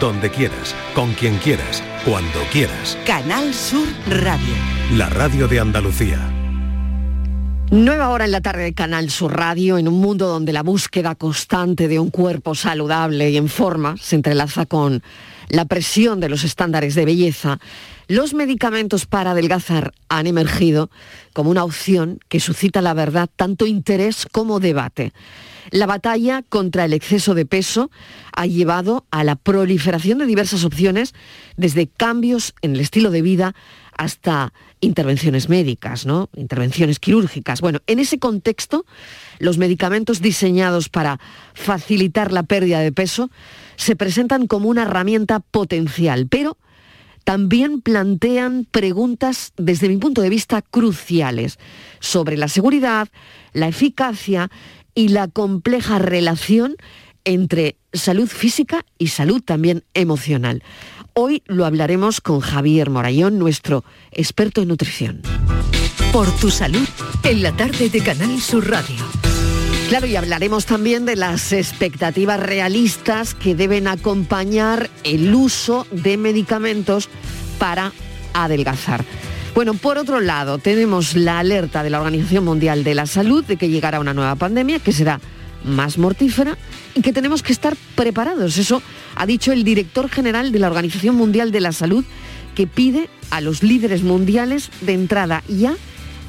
donde quieras, con quien quieras, cuando quieras. Canal Sur Radio. La radio de Andalucía. Nueva hora en la tarde de Canal Sur Radio, en un mundo donde la búsqueda constante de un cuerpo saludable y en forma se entrelaza con la presión de los estándares de belleza, los medicamentos para adelgazar han emergido como una opción que suscita la verdad tanto interés como debate. La batalla contra el exceso de peso ha llevado a la proliferación de diversas opciones, desde cambios en el estilo de vida hasta intervenciones médicas, ¿no? Intervenciones quirúrgicas. Bueno, en ese contexto, los medicamentos diseñados para facilitar la pérdida de peso se presentan como una herramienta potencial, pero también plantean preguntas desde mi punto de vista cruciales sobre la seguridad, la eficacia y la compleja relación entre salud física y salud también emocional. Hoy lo hablaremos con Javier Morayón, nuestro experto en nutrición. Por tu salud, en la tarde de Canal Sur Radio. Claro, y hablaremos también de las expectativas realistas que deben acompañar el uso de medicamentos para adelgazar. Bueno, por otro lado, tenemos la alerta de la Organización Mundial de la Salud de que llegará una nueva pandemia que será más mortífera y que tenemos que estar preparados. Eso ha dicho el director general de la Organización Mundial de la Salud, que pide a los líderes mundiales de entrada ya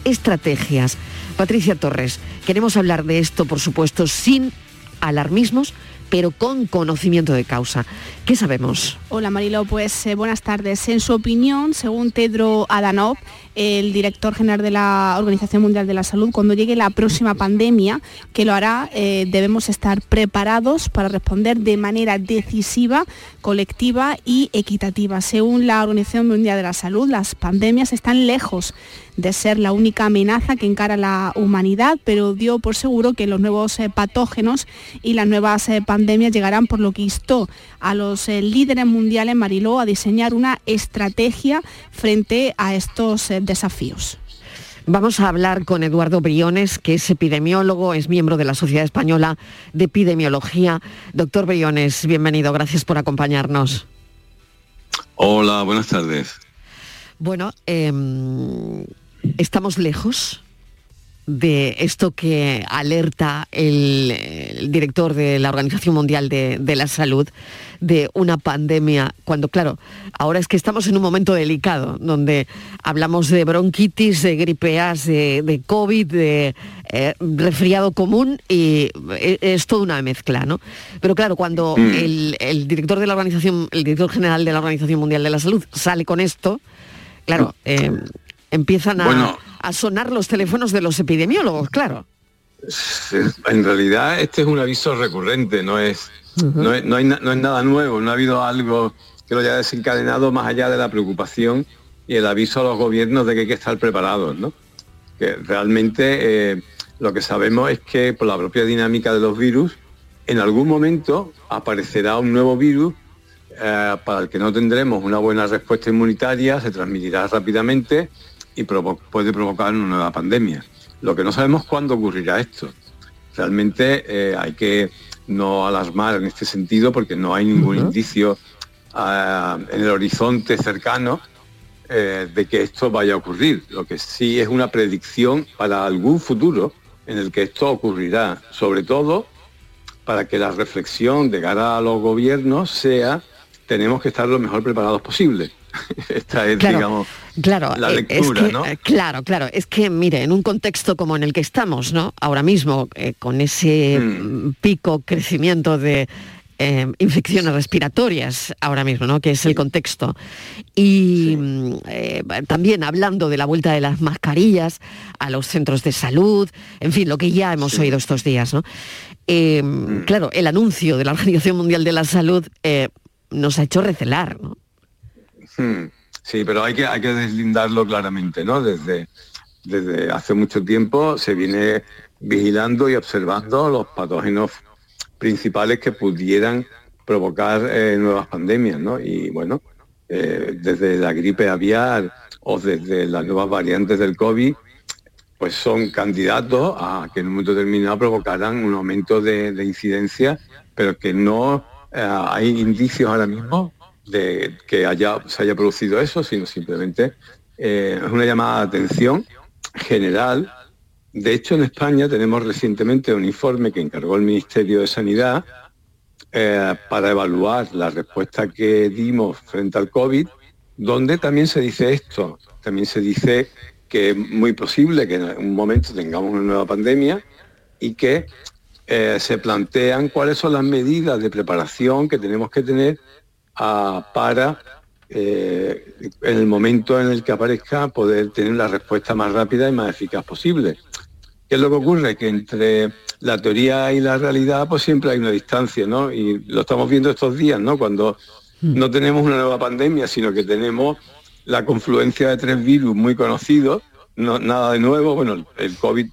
estrategias. Patricia Torres, queremos hablar de esto, por supuesto, sin alarmismos, pero con conocimiento de causa. ¿Qué sabemos? Hola Marilo, pues eh, buenas tardes. En su opinión, según Tedro Adanov, el director general de la Organización Mundial de la Salud, cuando llegue la próxima pandemia, que lo hará, eh, debemos estar preparados para responder de manera decisiva, colectiva y equitativa. Según la Organización Mundial de la Salud, las pandemias están lejos de ser la única amenaza que encara la humanidad, pero dio por seguro que los nuevos eh, patógenos y las nuevas eh, pandemias llegarán, por lo que instó a los eh, líderes mundiales, Mariló, a diseñar una estrategia frente a estos desafíos. Vamos a hablar con Eduardo Briones, que es epidemiólogo, es miembro de la Sociedad Española de Epidemiología. Doctor Briones, bienvenido, gracias por acompañarnos. Hola, buenas tardes. Bueno, em, estamos lejos de esto que alerta el, director de la Organización Mundial de, la Salud de una pandemia, cuando claro, ahora es que estamos en un momento delicado, donde hablamos de bronquitis, de gripe A, de, COVID, de eh, resfriado común y e, es, toda una mezcla, ¿no? Pero claro, cuando mm. el, director de la organización, el director general de la Organización Mundial de la Salud sale con esto, claro, eh, empiezan a, sonar los teléfonos de los epidemiólogos, claro. En realidad este es un aviso recurrente, no es, no, hay, no, es nada nuevo, no ha habido algo que lo haya desencadenado más allá de la preocupación y el aviso a los gobiernos de que hay que estar preparados, ¿no? Que realmente eh, lo que sabemos es que por la propia dinámica de los virus, en algún momento aparecerá un nuevo virus eh, para el que no tendremos una buena respuesta inmunitaria, se transmitirá rápidamente y puede provocar una nueva pandemia. Lo que no sabemos cuándo ocurrirá esto. Realmente eh, hay que no alarmar en este sentido porque no hay ningún indicio eh, en el horizonte cercano de que esto vaya a ocurrir. Lo que sí es una predicción para algún futuro en el que esto ocurrirá, sobre todo para que la reflexión de cara a los gobiernos sea tenemos que estar lo mejor preparados posible. Esta es, digamos, claro, la eh, lectura, ¿no? Eh, claro, claro. Es que, mire, en un contexto como en el que estamos, ¿no? Ahora mismo, eh, con ese mm. pico crecimiento de infecciones respiratorias ahora mismo, ¿no? que es el contexto. Y mm, también hablando de la vuelta de las mascarillas a los centros de salud, en fin, lo que ya hemos oído estos días. ¿no? Mm. Claro, el anuncio de la Organización Mundial de la Salud nos ha hecho recelar, ¿no? Hmm. Sí, pero hay que, hay que deslindarlo claramente, ¿no? Desde, desde hace mucho tiempo se viene vigilando y observando los patógenos principales que pudieran provocar eh, nuevas pandemias, ¿no? Y bueno, eh, desde la gripe aviar o desde las nuevas variantes del COVID, pues son candidatos a que en un momento determinado provocaran un aumento de, de incidencia, pero que no hay indicios ahora mismo de que haya, se haya producido eso, sino simplemente es una llamada de atención general. De hecho, en España tenemos recientemente un informe que encargó el Ministerio de Sanidad para evaluar la respuesta que dimos frente al COVID, donde también se dice esto, también se dice que es muy posible que en un momento tengamos una nueva pandemia y que eh, se plantean cuáles son las medidas de preparación que tenemos que tener ah, para eh, en el momento en el que aparezca poder tener la respuesta más rápida y más eficaz posible. ¿Qué es lo que ocurre? Que entre la teoría y la realidad pues siempre hay una distancia, ¿no? Y lo estamos viendo estos días, ¿no? Cuando hmm. no tenemos una nueva pandemia, sino que tenemos la confluencia de tres virus muy conocidos, no, nada de nuevo, bueno, el COVID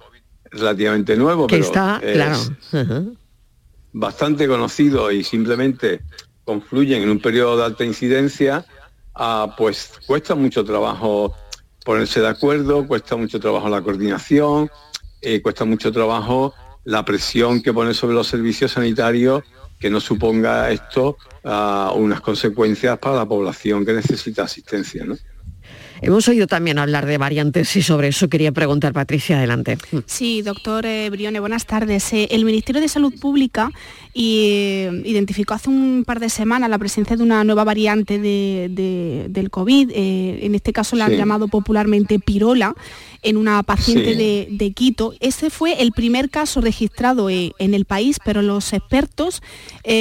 relativamente nuevo, que está, claro. bastante conocido y simplemente confluyen en un periodo de alta incidencia, ah, pues cuesta mucho trabajo ponerse de acuerdo, cuesta mucho trabajo la coordinación, eh, cuesta mucho trabajo la presión que pone sobre los servicios sanitarios que no suponga esto ah, unas consecuencias para la población que necesita asistencia. ¿no? Hemos oído también hablar de variantes y sobre eso quería preguntar, Patricia, adelante. Sí, doctor eh, Brione, buenas tardes. Eh, el Ministerio de Salud Pública eh, identificó hace un par de semanas la presencia de una nueva variante del COVID, en este caso la han llamado popularmente pirola, en una paciente de, Quito. Ese fue el primer caso registrado en el país, pero los expertos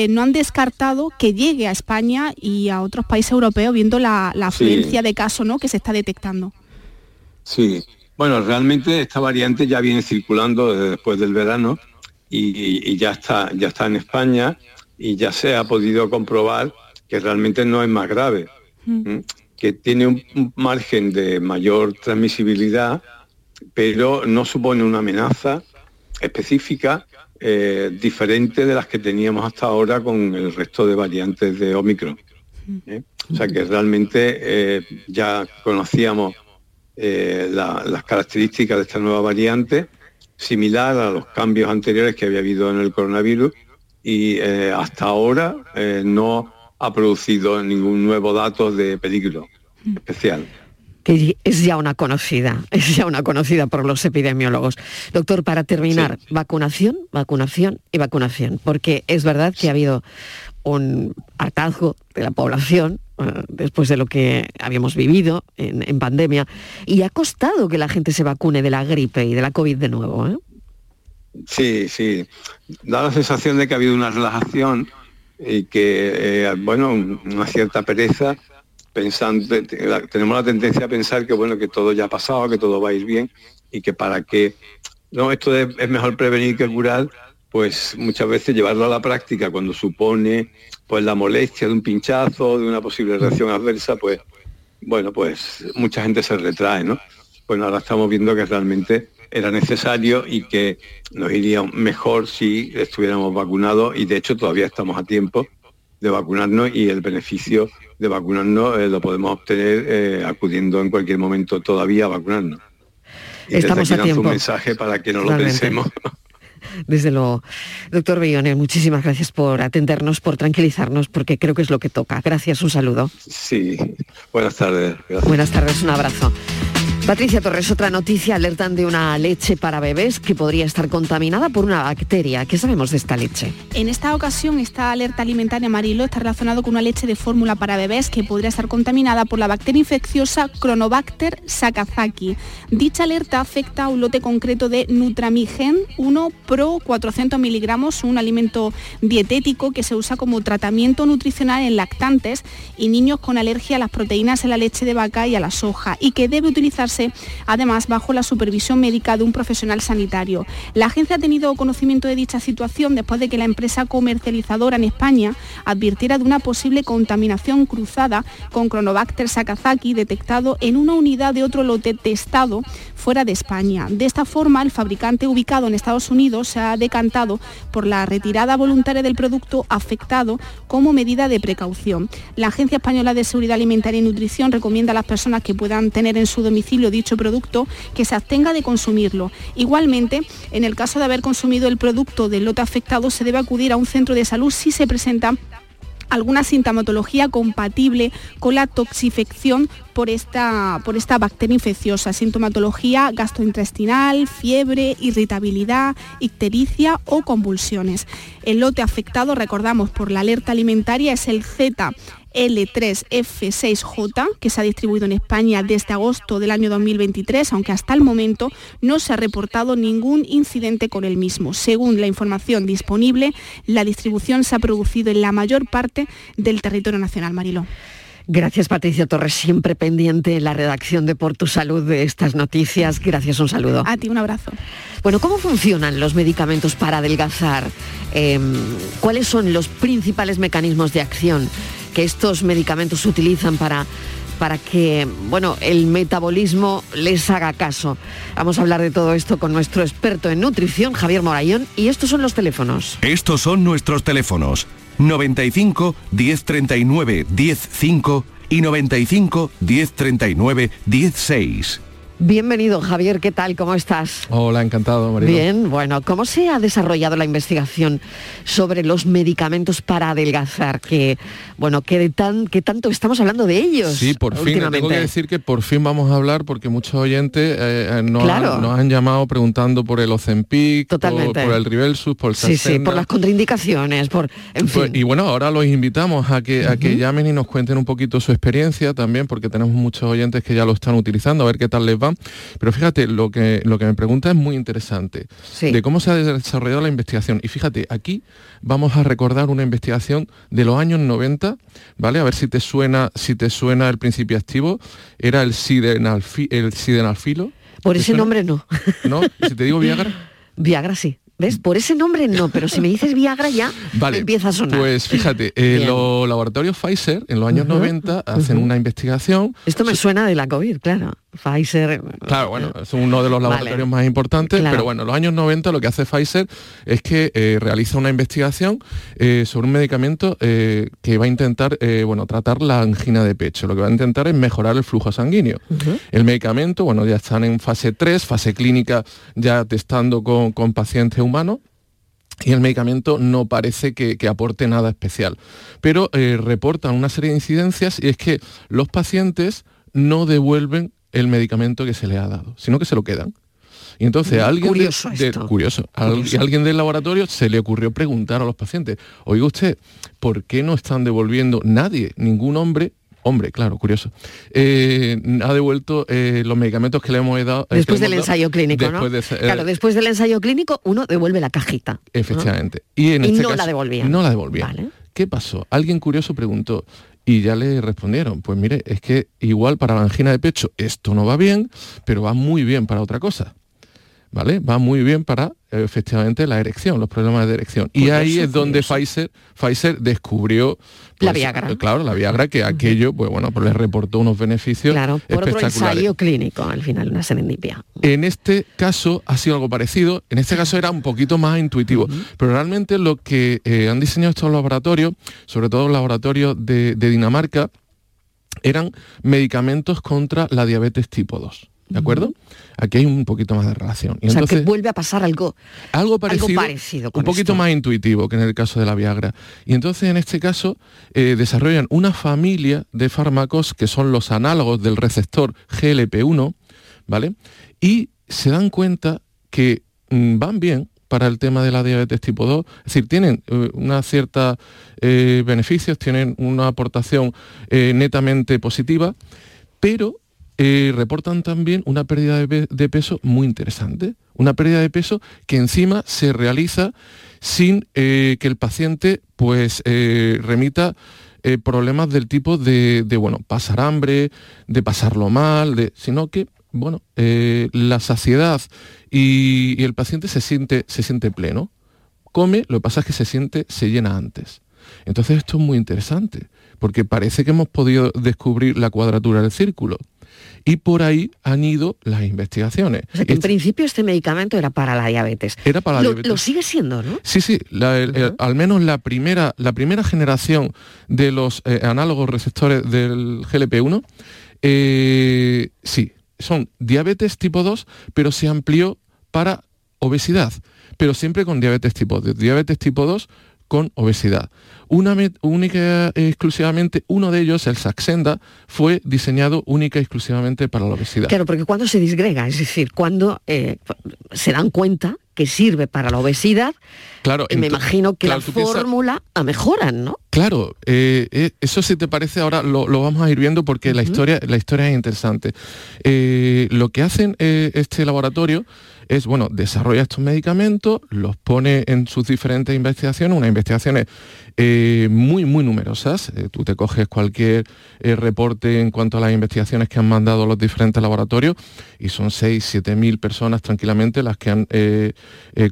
no han descartado que llegue a España y a otros países europeos, viendo la, afluencia de casos ¿no? que se está detectando. Sí, bueno, realmente esta variante ya viene circulando después del verano y, ya, está, ya está en España y ya se ha podido comprobar que realmente no es más grave, mm. que tiene un, margen de mayor transmisibilidad, pero no supone una amenaza específica eh, diferente de las que teníamos hasta ahora con el resto de variantes de Omicron. ¿eh? O sea que realmente eh, ya conocíamos eh, las características de esta nueva variante, similar a los cambios anteriores que había habido en el coronavirus y hasta ahora no ha producido ningún nuevo dato de peligro especial. Que es ya una conocida, es ya una conocida por los epidemiólogos. Doctor, para terminar, vacunación, vacunación y vacunación, porque es verdad que ha habido un hartazgo de la población eh, después de lo que habíamos vivido en, pandemia y ha costado que la gente se vacune de la gripe y de la COVID de nuevo. ¿eh? Sí, sí. Da la sensación de que ha habido una relajación y que, eh, bueno, una cierta pereza pensando, tenemos la tendencia a pensar que bueno, que todo ya ha pasado, que todo va a ir bien y que para que no, esto es mejor prevenir que curar, pues muchas veces llevarlo a la práctica cuando supone pues la molestia de un pinchazo, de una posible reacción adversa, pues bueno, pues mucha gente se retrae, ¿no? Bueno, ahora estamos viendo que realmente era necesario y que nos iría mejor si estuviéramos vacunados y de hecho todavía estamos a tiempo de vacunarnos y el beneficio de vacunarnos eh, lo podemos obtener eh, acudiendo en cualquier momento todavía a vacunarnos. estamos a tiempo. un mensaje para que no lo pensemos. desde luego. Doctor Bellones, muchísimas gracias por atendernos, por tranquilizarnos, porque creo que es lo que toca. Gracias, un saludo. Sí, buenas tardes. Buenas tardes, un abrazo. Patricia Torres, otra noticia, alertan de una leche para bebés que podría estar contaminada por una bacteria. ¿Qué sabemos de esta leche? En esta ocasión, esta alerta alimentaria amarillo está relacionado con una leche de fórmula para bebés que podría estar contaminada por la bacteria infecciosa Chronobacter sakazaki. Dicha alerta afecta a un lote concreto de Nutramigen 1 Pro 400 miligramos, un alimento dietético que se usa como tratamiento nutricional en lactantes y niños con alergia a las proteínas en la leche de vaca y a la soja y que debe utilizarse además bajo la supervisión médica de un profesional sanitario. La agencia ha tenido conocimiento de dicha situación después de que la empresa comercializadora en España advirtiera de una posible contaminación cruzada con Chronobacter sakazaki detectado en una unidad de otro lote testado fuera de España. De esta forma, el fabricante ubicado en Estados Unidos se ha decantado por la retirada voluntaria del producto afectado como medida de precaución. La Agencia Española de Seguridad Alimentaria y Nutrición recomienda a las personas que puedan tener en su domicilio dicho producto que se abstenga de consumirlo. Igualmente, en el caso de haber consumido el producto del lote afectado, se debe acudir a un centro de salud si se presenta alguna sintomatología compatible con la toxifección por esta, por esta bacteria infecciosa, sintomatología gastrointestinal, fiebre, irritabilidad, ictericia o convulsiones. El lote afectado, recordamos, por la alerta alimentaria es el Z L3F6J, que se ha distribuido en España desde agosto del año 2023, aunque hasta el momento no se ha reportado ningún incidente con el mismo. Según la información disponible, la distribución se ha producido en la mayor parte del territorio nacional, Mariló. Gracias Patricia Torres, siempre pendiente en la redacción de Por tu Salud de estas noticias. Gracias, un saludo. A ti, un abrazo. Bueno, ¿cómo funcionan los medicamentos para adelgazar? Em, ¿Cuáles son los principales mecanismos de acción? Que estos medicamentos utilizan para para que bueno, el metabolismo les haga caso. Vamos a hablar de todo esto con nuestro experto en nutrición, Javier Morayón, y estos son los teléfonos. Estos son nuestros teléfonos. 95 1039 105 y 95 1039 16. Bienvenido, Javier. ¿Qué tal? ¿Cómo estás? Hola, encantado, María. Bien, bueno, ¿cómo se ha desarrollado la investigación sobre los medicamentos para adelgazar? Que, bueno, que, tan, que tanto estamos hablando de ellos. Sí, por fin. Tengo que decir que por fin vamos a hablar porque muchos oyentes eh, eh, nos, han, llamado preguntando por el Ozempic, por, el Rivelsus, por el Sí, sí, por las contraindicaciones, por, en pues, Y bueno, ahora los invitamos a que, a que llamen y nos cuenten un poquito su experiencia también, porque tenemos muchos oyentes que ya lo están utilizando, a ver qué tal les va pero fíjate, lo que, lo que me pregunta es muy interesante, de cómo se ha desarrollado la investigación. Y fíjate, aquí vamos a recordar una investigación de los años 90, ¿vale? A ver si te suena, si te suena el principio activo, era el, el sidenalfilo. Por ese nombre no. ¿No? si te digo Viagra? Viagra sí. ¿Ves? Por ese nombre no, pero si me dices Viagra ya empieza a sonar. Pues fíjate, eh, los laboratorios Pfizer en los años 90 hacen una investigación. Esto me suena de la COVID, claro. Pfizer. Claro, bueno, es uno de los laboratorios más importantes, pero bueno, en los años 90 lo que hace Pfizer es que eh, realiza una investigación eh, sobre un medicamento que va a intentar, bueno, tratar la angina de pecho. Lo que va a intentar es mejorar el flujo sanguíneo. El medicamento, bueno, ya están en fase 3, fase clínica, ya testando con, con pacientes humano y el medicamento no parece que, aporte nada especial. Pero eh, reportan una serie de incidencias y es que los pacientes no devuelven el medicamento que se le ha dado, sino que se lo quedan. Y entonces a alguien, curioso, curioso, alguien del laboratorio se le ocurrió preguntar a los pacientes, oiga usted, ¿por qué no están devolviendo nadie, ningún hombre, hombre, claro, curioso, eh, ha devuelto eh, los medicamentos que le hemos dado. Eh, después del ensayo clínico, ¿no? claro, después del ensayo clínico uno devuelve la cajita. Efectivamente. Y, en este no la devolvían. No la devolvían. ¿Qué pasó? Alguien curioso preguntó, y ya le respondieron, pues mire, es que igual para la angina de pecho esto no va bien, pero va muy bien para otra cosa. ¿Vale? Va muy bien para efectivamente la erección, los problemas de erección. y ahí es donde Pfizer, Pfizer descubrió la pues, Viagra. Claro, la Viagra, que aquello, pues bueno, pues le reportó unos beneficios claro, por otro ensayo clínico, al final, una serendipia. En este caso ha sido algo parecido, en este caso era un poquito más intuitivo, pero realmente lo que eh, han diseñado estos laboratorios, sobre todo los laboratorios de Dinamarca, eran medicamentos contra la diabetes tipo 2. ¿De acuerdo? Aquí hay un poquito más de relación. Y o sea, que vuelve a pasar algo, algo parecido, un poquito más intuitivo que en el caso de la Viagra. Y entonces en este caso eh, desarrollan una familia de fármacos que son los análogos del receptor GLP-1, ¿vale? Y se dan cuenta que mm, van bien para el tema de la diabetes tipo 2, es decir, tienen eh, una cierta eh, beneficios, tienen una aportación netamente positiva, pero eh, reportan también una pérdida de, peso muy interesante. Una pérdida de peso que encima se realiza sin eh, que el paciente pues, eh, remita problemas del tipo de, bueno, pasar hambre, de pasarlo mal, sino que bueno, la saciedad y, el paciente se siente, se siente pleno. Come, lo que pasa es que se siente, se llena antes. Entonces esto es muy interesante, porque parece que hemos podido descubrir la cuadratura del círculo. Y por ahí han ido las investigaciones. O sea que en principio este medicamento era para la diabetes. Era para la lo, diabetes. Lo sigue siendo, ¿no? Sí, sí. al menos la primera, la primera generación de los eh, análogos receptores del GLP-1, eh, sí, son diabetes tipo 2, pero se amplió para obesidad, pero siempre con diabetes tipo 2. Diabetes tipo 2 con obesidad. Una única exclusivamente, uno de ellos, el Saxenda, fue diseñado única y exclusivamente para la obesidad. Claro, porque cuando se disgrega, es decir, cuando eh, se dan cuenta que sirve para la obesidad, claro, me imagino que la fórmula a mejoran, ¿no? Claro, eh, eh, eso si te parece ahora lo, vamos a ir viendo porque la, historia, la historia es interesante. lo que hacen este laboratorio es, bueno, desarrolla estos medicamentos, los pone en sus diferentes investigaciones, unas investigaciones eh, muy, muy numerosas. Eh, tú te coges cualquier eh, reporte en cuanto a las investigaciones que han mandado los diferentes laboratorios y son 6, 7 mil personas tranquilamente las que han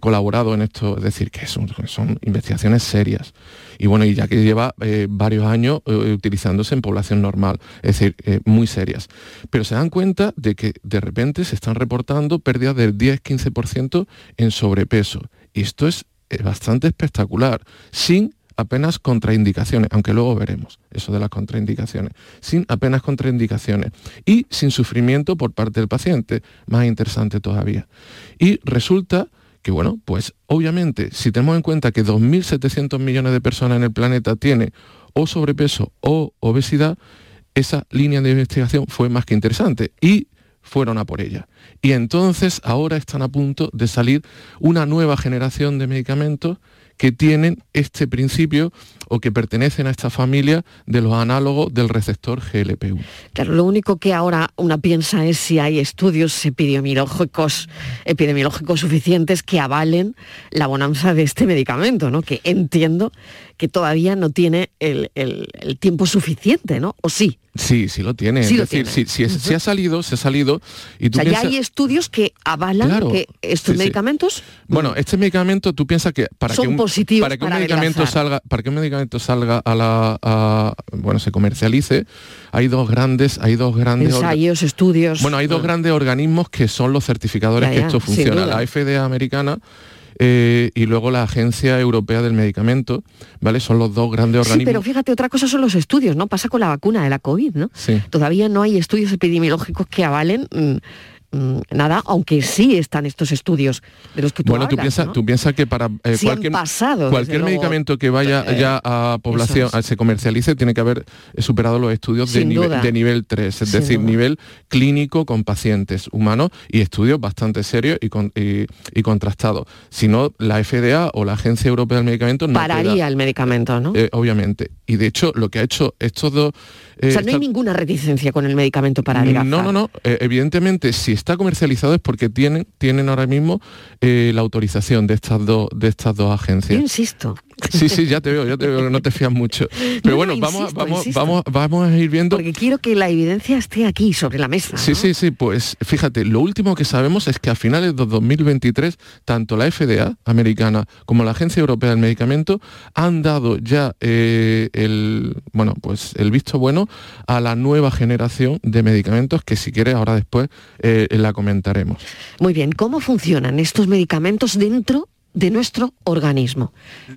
colaborado en esto, es decir, que son, son investigaciones serias. Y bueno, y ya que lleva varios años utilizándose en población normal, es decir, muy serias. Pero se dan cuenta de que de repente se están reportando pérdidas del 10-15% en sobrepeso. Y esto es bastante espectacular, sin apenas contraindicaciones, aunque luego veremos eso de las contraindicaciones, sin apenas contraindicaciones y sin sufrimiento por parte del paciente, más interesante todavía. Y resulta que, bueno, pues obviamente, si tenemos en cuenta que 2.700 millones de personas en el planeta tienen o sobrepeso o obesidad, esa línea de investigación fue más que interesante y fueron a por ella. Y entonces ahora están a punto de salir una nueva generación de medicamentos que tienen este principio o que pertenecen a esta familia de los análogos del receptor GLP1. Claro, lo único que ahora una piensa es si hay estudios epidemiológicos, epidemiológicos suficientes que avalen la bonanza de este medicamento, ¿no? Que entiendo que todavía no tiene el, tiempo suficiente, ¿no? ¿O sí? Sí, sí lo tiene. es decir, Si, ha salido, se ha salido. Y tú o sea, ya hay estudios que avalan que estos medicamentos... Bueno, este medicamento, tú piensas que para que un, para que un medicamento salga, para que un medicamento salga a la, bueno, se comercialice, hay dos grandes, hay dos grandes ensayos, estudios. Bueno, hay dos grandes organismos que son los certificadores que esto funciona. La FDA americana eh, y luego la Agencia Europea del Medicamento, ¿vale? Son los dos grandes organismos. Sí, pero fíjate, otra cosa son los estudios, ¿no? Pasa con la vacuna de la COVID, ¿no? Sí. Todavía no hay estudios epidemiológicos que avalen... Mm, Mm, nada, aunque sí están estos estudios de los que tú Bueno, tú piensas tú piensas que para eh, cualquier, pasado, cualquier medicamento que vaya eh, ya a población, se comercialice, tiene que haber superado los estudios de nivel, de nivel 3, es decir, nivel clínico con pacientes humanos y estudios bastante serios y, y, contrastados. Si no, la FDA o la Agencia Europea del Medicamento no pararía el medicamento, ¿no? Eh, obviamente. Y de hecho, lo que ha hecho estos dos o sea, no hay ninguna reticencia con el medicamento para adelgazar. No, no, no. evidentemente, si está comercializado es porque tienen, tienen ahora mismo eh, la autorización de estas dos de estas dos agencias. Yo insisto, Sí, sí, ya te veo, ya te veo que no te fías mucho. Pero bueno, vamos, vamos, vamos, vamos a ir viendo. Porque quiero que la evidencia esté aquí sobre la mesa. Sí, sí, sí, pues fíjate, lo último que sabemos es que a finales de 2023, tanto la FDA americana como la Agencia Europea del Medicamento han dado ya eh, el bueno, pues el visto bueno a la nueva generación de medicamentos que si quieres ahora después eh, la comentaremos. Muy bien, ¿cómo funcionan estos medicamentos dentro de nuestro organismo.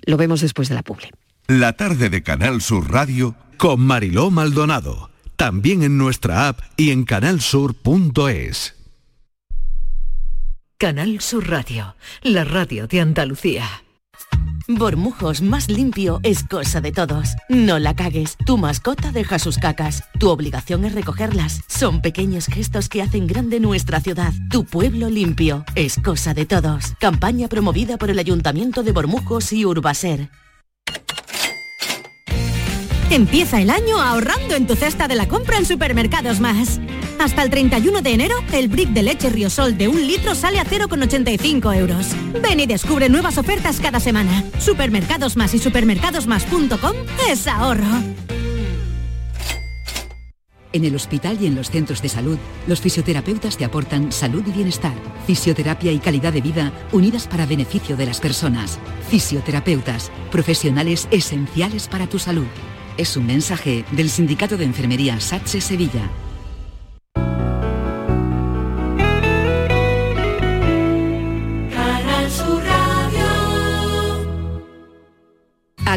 Lo vemos después de la publi. La tarde de Canal Sur Radio con Mariló Maldonado. También en nuestra app y en canalsur.es. Canal Sur Radio, la radio de Andalucía. Bormujos más limpio es cosa de todos. No la cagues. Tu mascota deja sus cacas. Tu obligación es recogerlas. Son pequeños gestos que hacen grande nuestra ciudad. Tu pueblo limpio es cosa de todos. Campaña promovida por el Ayuntamiento de Bormujos y Urbaser. Empieza el año ahorrando en tu cesta de la compra en Supermercados Más. Hasta el 31 de enero, el brick de leche Riosol de un litro sale a 0,85 euros. Ven y descubre nuevas ofertas cada semana. Supermercados Más y supermercadosmás.com es ahorro. En el hospital y en los centros de salud, los fisioterapeutas te aportan salud y bienestar, fisioterapia y calidad de vida unidas para beneficio de las personas. Fisioterapeutas, profesionales esenciales para tu salud. Es un mensaje del Sindicato de Enfermería SATSE Sevilla.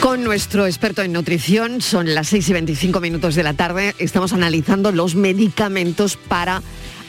Con nuestro experto en nutrición, son las 6 y 25 minutos de la tarde, estamos analizando los medicamentos para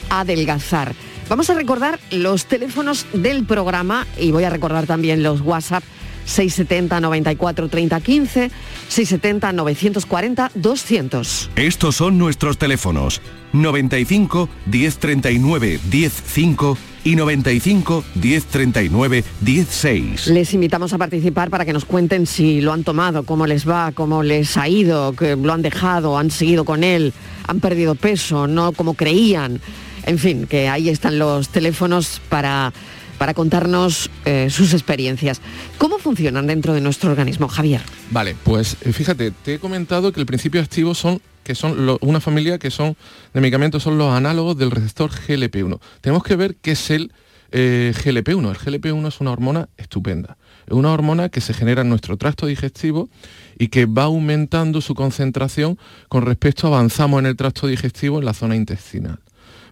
adelgazar. Vamos a recordar los teléfonos del programa y voy a recordar también los WhatsApp 670 94 30 15, 670 940 200. Estos son nuestros teléfonos 95 1039 105 y 95 1039 16. Les invitamos a participar para que nos cuenten si lo han tomado, cómo les va, cómo les ha ido, que lo han dejado, han seguido con él, han perdido peso, no como creían. En fin, que ahí están los teléfonos para, para contarnos eh, sus experiencias. ¿Cómo funcionan dentro de nuestro organismo, Javier? Vale, pues eh, fíjate, te he comentado que el principio activo son que son una familia que son de medicamentos son los análogos del receptor GLP-1. Tenemos que ver qué es el eh, GLP-1. El GLP-1 es una hormona estupenda. Es una hormona que se genera en nuestro tracto digestivo y que va aumentando su concentración con respecto avanzamos en el tracto digestivo en la zona intestinal.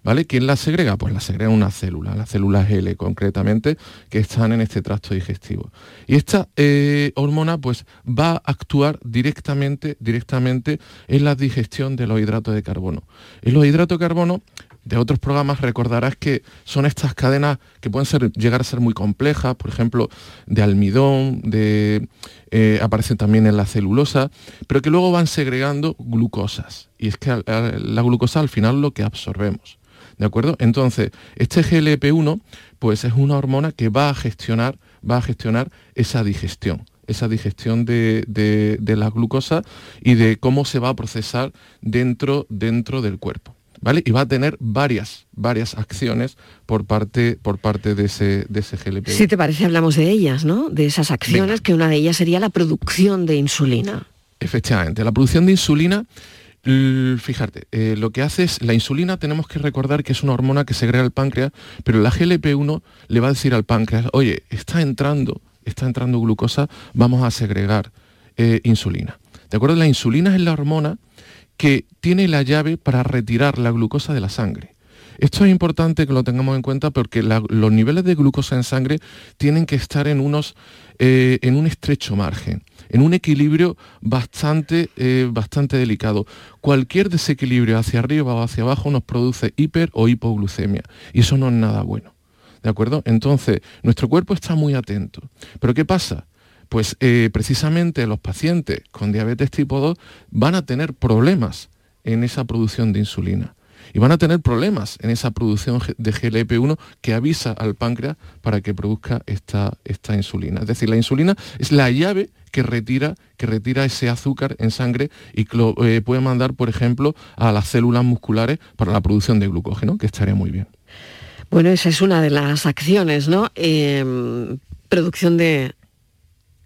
¿Vale? ¿Quién la segrega? Pues la segrega una célula, las células L concretamente, que están en este tracto digestivo. Y esta eh, hormona pues va a actuar directamente, directamente en la digestión de los hidratos de carbono. Y los hidratos de carbono, de otros programas recordarás que son estas cadenas que pueden llegar a ser muy complejas, por ejemplo, de almidón, de, eh, aparecen también en la celulosa, pero que luego van segregando glucosas. Y es que la glucosa al final lo que absorbemos. ¿De acuerdo? Entonces, este GLP-1 pues es una hormona que va a gestionar, va a gestionar esa digestión, esa digestión de, de- de la glucosa y de cómo se va a procesar dentro, dentro del cuerpo. ¿Vale? Y va a tener varias, varias acciones por parte, por parte de ese, de ese GLP-1. Si te parece, hablamos de ellas, ¿no? De esas acciones, que una de ellas sería la producción de insulina. Efectivamente, la producción de insulina, fíjate, eh, lo que hace es, la insulina tenemos que recordar que es una hormona que segrega el páncreas, pero la GLP-1 le va a decir al páncreas, oye, está entrando, está entrando glucosa, vamos a segregar eh, insulina. ¿De acuerdo? La insulina es la hormona que tiene la llave para retirar la glucosa de la sangre. Esto es importante que lo tengamos en cuenta porque los niveles de glucosa en sangre tienen que estar en, unos, eh, en un estrecho margen, en un equilibrio bastante, eh, bastante delicado. Cualquier desequilibrio hacia arriba o hacia abajo nos produce hiper o hipoglucemia y eso no es nada bueno. ¿De acuerdo? Entonces, nuestro cuerpo está muy atento. ¿Pero qué pasa? Pues eh, precisamente los pacientes con diabetes tipo 2 van a tener problemas en esa producción de insulina. Y van a tener problemas en esa producción de GLP-1 que avisa al páncreas para que produzca esta, esta insulina. Es decir, la insulina es la llave que retira, que retira ese azúcar en sangre y que lo eh, puede mandar, por ejemplo, a las células musculares para la producción de glucógeno, que estaría muy bien. Bueno, esa es una de las acciones, ¿no? Eh, producción de,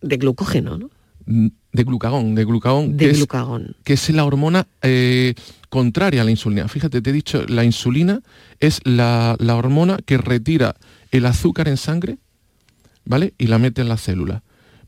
de glucógeno, ¿no? Mm, De glucagón, de glucagón. De que es- glucagón. que es la hormona eh, contraria a la insulina. Fíjate, te he dicho, la insulina es la, la hormona que retira el azúcar en sangre, ¿vale? Y la mete en la célula.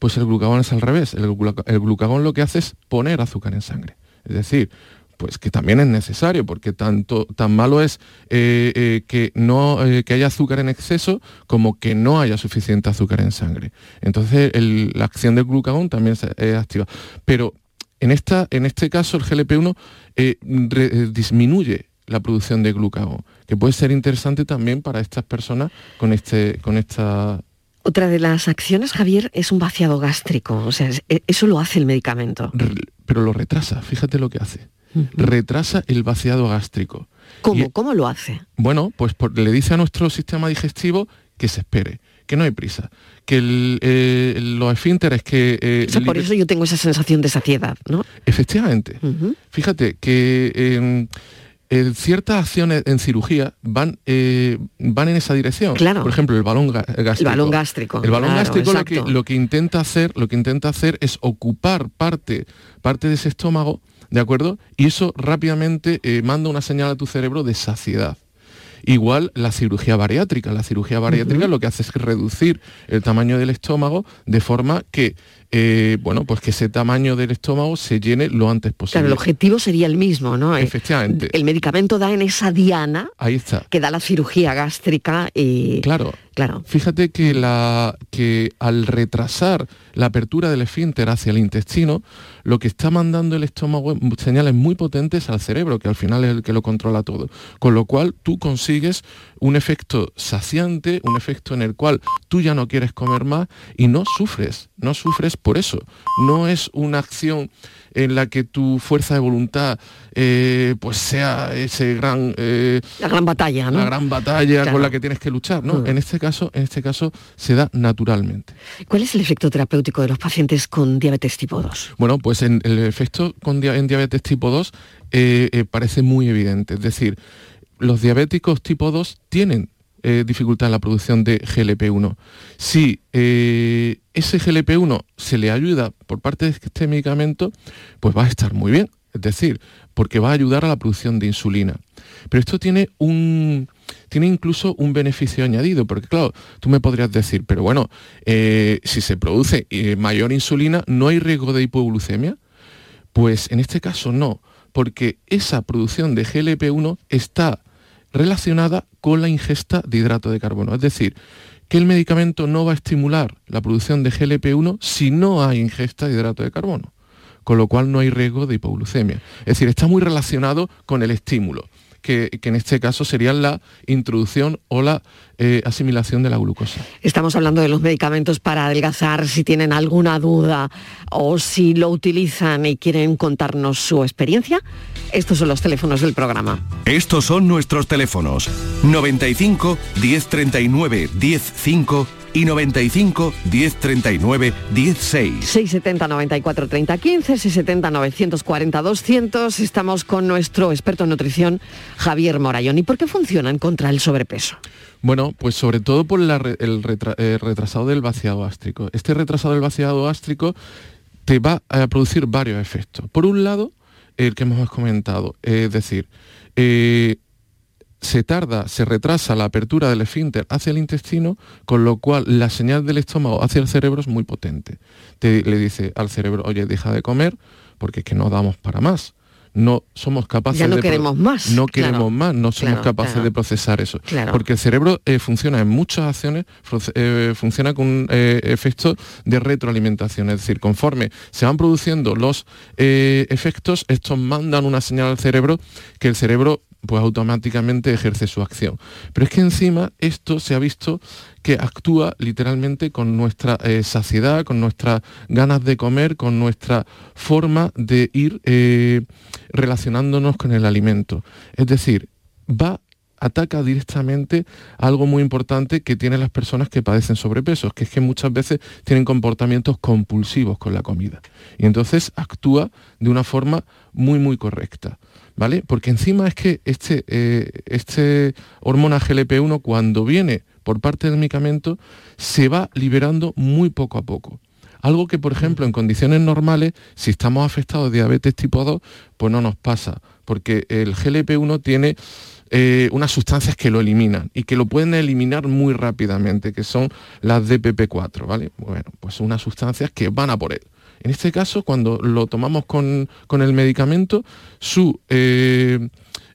Pues el glucagón es al revés. El, gluca- el glucagón lo que hace es poner azúcar en sangre. Es decir, pues que también es necesario, porque tanto, tan malo es eh, eh, que, no, eh, que haya azúcar en exceso como que no haya suficiente azúcar en sangre. Entonces la acción del glucagón también se- es activa. Pero en, esta, en este caso el GLP-1 eh, re- eh, disminuye la producción de glucagón, que puede ser interesante también para estas personas con, este, con esta... Otra de las acciones, Javier, es un vaciado gástrico. O sea, es- e- eso lo hace el medicamento. re- Pero lo retrasa, fíjate lo que hace. Retrasa el vaciado gástrico. ¿Cómo? Y- ¿Cómo lo hace? Bueno, pues por- le dice a nuestro sistema digestivo que se espere, que no hay prisa, que eh, los esfínteres que... Eh, por eso yo tengo esa sensación de saciedad, ¿no? Efectivamente. Fíjate que em, ciertas acciones en cirugía van, eh, van en esa dirección. Claro. Por ejemplo, el balón gástrico. El balón gástrico. El balón gástrico lo que, lo que, intenta hacer, lo que intenta hacer es ocupar parte, parte de ese estómago, ¿de acuerdo? Y eso rápidamente eh, manda una señal a tu cerebro de saciedad. Igual la cirugía bariátrica. La cirugía bariátrica lo que hace es reducir el tamaño del estómago de forma que eh, bueno, pues que ese tamaño del estómago se llene lo antes posible. Claro, el objetivo sería el mismo, ¿no? Eh, Efectivamente. El medicamento da en esa diana Ahí está. que da la cirugía gástrica y... Claro, Claro. Fíjate que, la, que al retrasar la apertura del esfínter hacia el intestino, lo que está mandando el estómago señales muy potentes al cerebro, que al final es el que lo controla todo. Con lo cual tú consigues un efecto saciante, un efecto en el cual tú ya no quieres comer más y no sufres, no sufres por eso. No es una acción en la que tu fuerza de voluntad eh, pues sea ese gran eh, la gran batalla la gran batalla con la que tienes que luchar no mm. en este caso en este caso se da naturalmente. Cuál es el efecto terapéutico de los pacientes con diabetes tipo 2 bueno pues en, el efecto con en diabetes tipo 2 eh, parece muy evidente. Es decir los diabéticos tipo 2 tienen eh, dificultad en la producción de GLP-1. Si eh, ese GLP-1 se le ayuda por parte de este medicamento, pues va a estar muy bien. Es decir, porque va a ayudar a la producción de insulina. Pero esto tiene un, tiene incluso un beneficio añadido, porque claro, tú me podrías decir, pero bueno, eh, si se produce mayor insulina, ¿no hay riesgo de hipoglucemia? Pues en este caso no, porque esa producción de GLP-1 está relacionada con la ingesta de hidrato de carbono. Es decir, que el medicamento no va a estimular la producción de GLP-1 si no hay ingesta de hidrato de carbono, con lo cual no hay riesgo de hipoglucemia. Es decir, está muy relacionado con el estímulo que, en este caso sería la introducción o la eh, asimilación de la glucosa. Estamos hablando de los medicamentos para adelgazar, si tienen alguna duda o si lo utilizan y quieren contarnos su experiencia. Estos son los teléfonos del programa. Estos son nuestros teléfonos. 95 1039 105 y 95 1039 16. 670 94 30 15, 670 940 200. Estamos con nuestro experto en nutrición, Javier Morayón. ¿Y por qué funcionan contra el sobrepeso? Bueno, pues sobre todo por el eh, retrasado del vaciado gástrico. Este retrasado del vaciado gástrico te va a producir varios efectos. Por un lado, el que hemos comentado, es decir, eh, se tarda, se retrasa la apertura del esfínter hacia el intestino, con lo cual la señal del estómago hacia el cerebro es muy potente. Te, le dice al cerebro, oye, deja de comer porque es que no damos para más. No somos capaces ya no de queremos más. No queremos más, no somos capaces de procesar eso. Porque el cerebro eh, funciona en muchas acciones, eh, funciona con un eh, efecto de retroalimentación. Es decir, conforme se van produciendo los efectos, estos mandan una señal al cerebro que el cerebro pues automáticamente ejerce su acción. Pero es que encima esto se ha visto que actúa literalmente con nuestra eh, saciedad, con nuestras ganas de comer, con nuestra forma de ir eh, relacionándonos con el alimento. Es decir, va ataca directamente algo muy importante que tienen las personas que padecen sobrepeso, que es que muchas veces tienen comportamientos compulsivos con la comida. Y entonces actúa de una forma muy, muy correcta. ¿Vale? Porque encima es que este, eh, este hormona GLP-1 cuando viene por parte del medicamento se va liberando muy poco a poco. Algo que, por ejemplo, en condiciones normales, si estamos afectados de diabetes tipo 2, pues no nos pasa, porque el GLP-1 tiene eh, unas sustancias que lo eliminan y que lo pueden eliminar muy rápidamente, que son las DPP4, ¿vale? Bueno, pues unas sustancias que van a por él. En este caso, cuando lo tomamos con, el medicamento, su eh,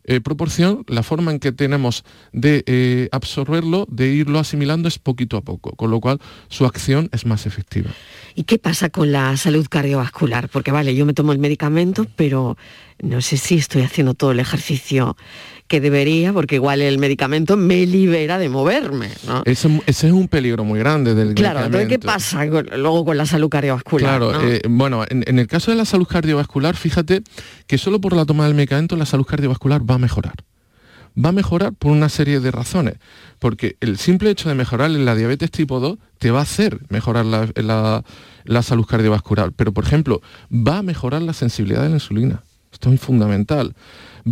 eh, proporción, la forma en que tenemos de eh, absorberlo, de irlo asimilando, es poquito a poco, con lo cual su acción es más efectiva. ¿Y qué pasa con la salud cardiovascular? Porque vale, yo me tomo el medicamento, pero no sé si estoy haciendo todo el ejercicio que debería, porque igual el medicamento me libera de moverme. Ese, es un peligro muy grande del claro, medicamento. ¿qué pasa luego con la salud cardiovascular? Claro, eh, bueno, en, el caso de la salud cardiovascular, fíjate que solo por la toma del medicamento la salud cardiovascular va a mejorar. va a mejorar por una serie de razones. Porque el simple hecho de mejorar en la diabetes tipo 2 te va a hacer mejorar la, la salud cardiovascular. Pero, por ejemplo, va a mejorar la sensibilidad de la insulina. Esto es fundamental.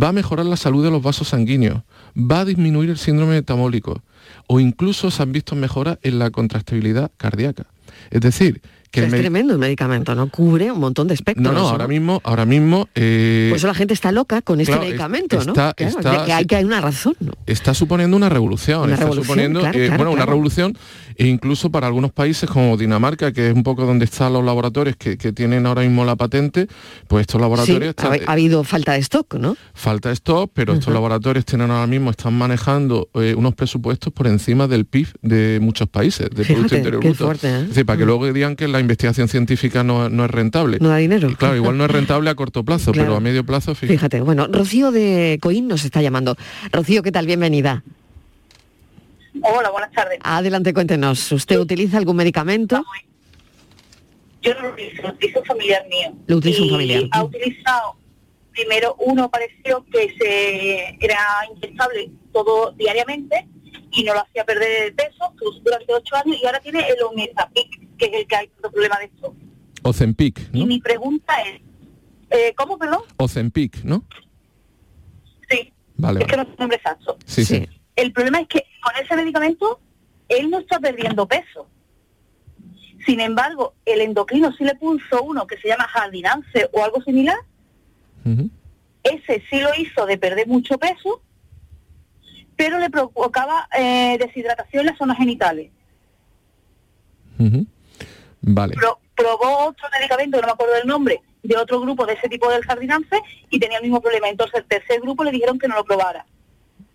Va a mejorar la salud de los vasos sanguíneos. Va a disminuir el síndrome metabólico. O incluso se han visto mejoras en la contractibilidad cardíaca. Es decir, es tremendo el medicamento, ¿no? Cubre un montón de espectros. No, no, ahora mismo, ahora mismo. Eh, Por eso la gente está loca con este medicamento, ¿no? Claro, que hay, que hay una razón, ¿no? Está suponiendo una revolución. está suponiendo, eh, bueno, una revolución e incluso para algunos países como Dinamarca, que es un poco donde están los laboratorios que, tienen ahora mismo la patente, pues estos laboratorios... ha, habido falta de stock, ¿no? Falta de stock, pero estos laboratorios tienen ahora mismo, están manejando eh, unos presupuestos por encima del PIB de muchos países, de Producto Interior Bruto. es decir, para que luego digan que la investigación científica no, es rentable. No da dinero. claro, igual no es rentable a corto plazo, pero a medio plazo, fíjate. fíjate. Bueno, Rocío de Coín nos está llamando. Rocío, ¿qué tal? Bienvenida. Hola, buenas tardes. Adelante, cuéntenos. ¿Usted utiliza algún medicamento? Yo lo utilizo, lo utilizo un familiar mío. Lo utiliza un familiar. Ha utilizado, primero uno pareció que se era inyectable todo diariamente y no lo hacía perder peso durante ocho años y ahora tiene el Omezapic, que es el que hay problema de esto. Ozempic, ¿no? Y mi pregunta es, eh, ¿cómo, perdón? Ozempic, ¿no? Sí. Vale. Es que no es un nombre exacto. sí. sí. El problema es que con ese medicamento él no está perdiendo peso. Sin embargo, el endocrino sí le puso uno que se llama jardinance o algo similar. Ese sí lo hizo de perder mucho peso, pero le provocaba eh, deshidratación en las zonas genitales. Vale. probó otro medicamento, no me acuerdo del nombre, de otro grupo de ese tipo del jardinance y tenía el mismo problema. Entonces, el tercer grupo le dijeron que no lo probara.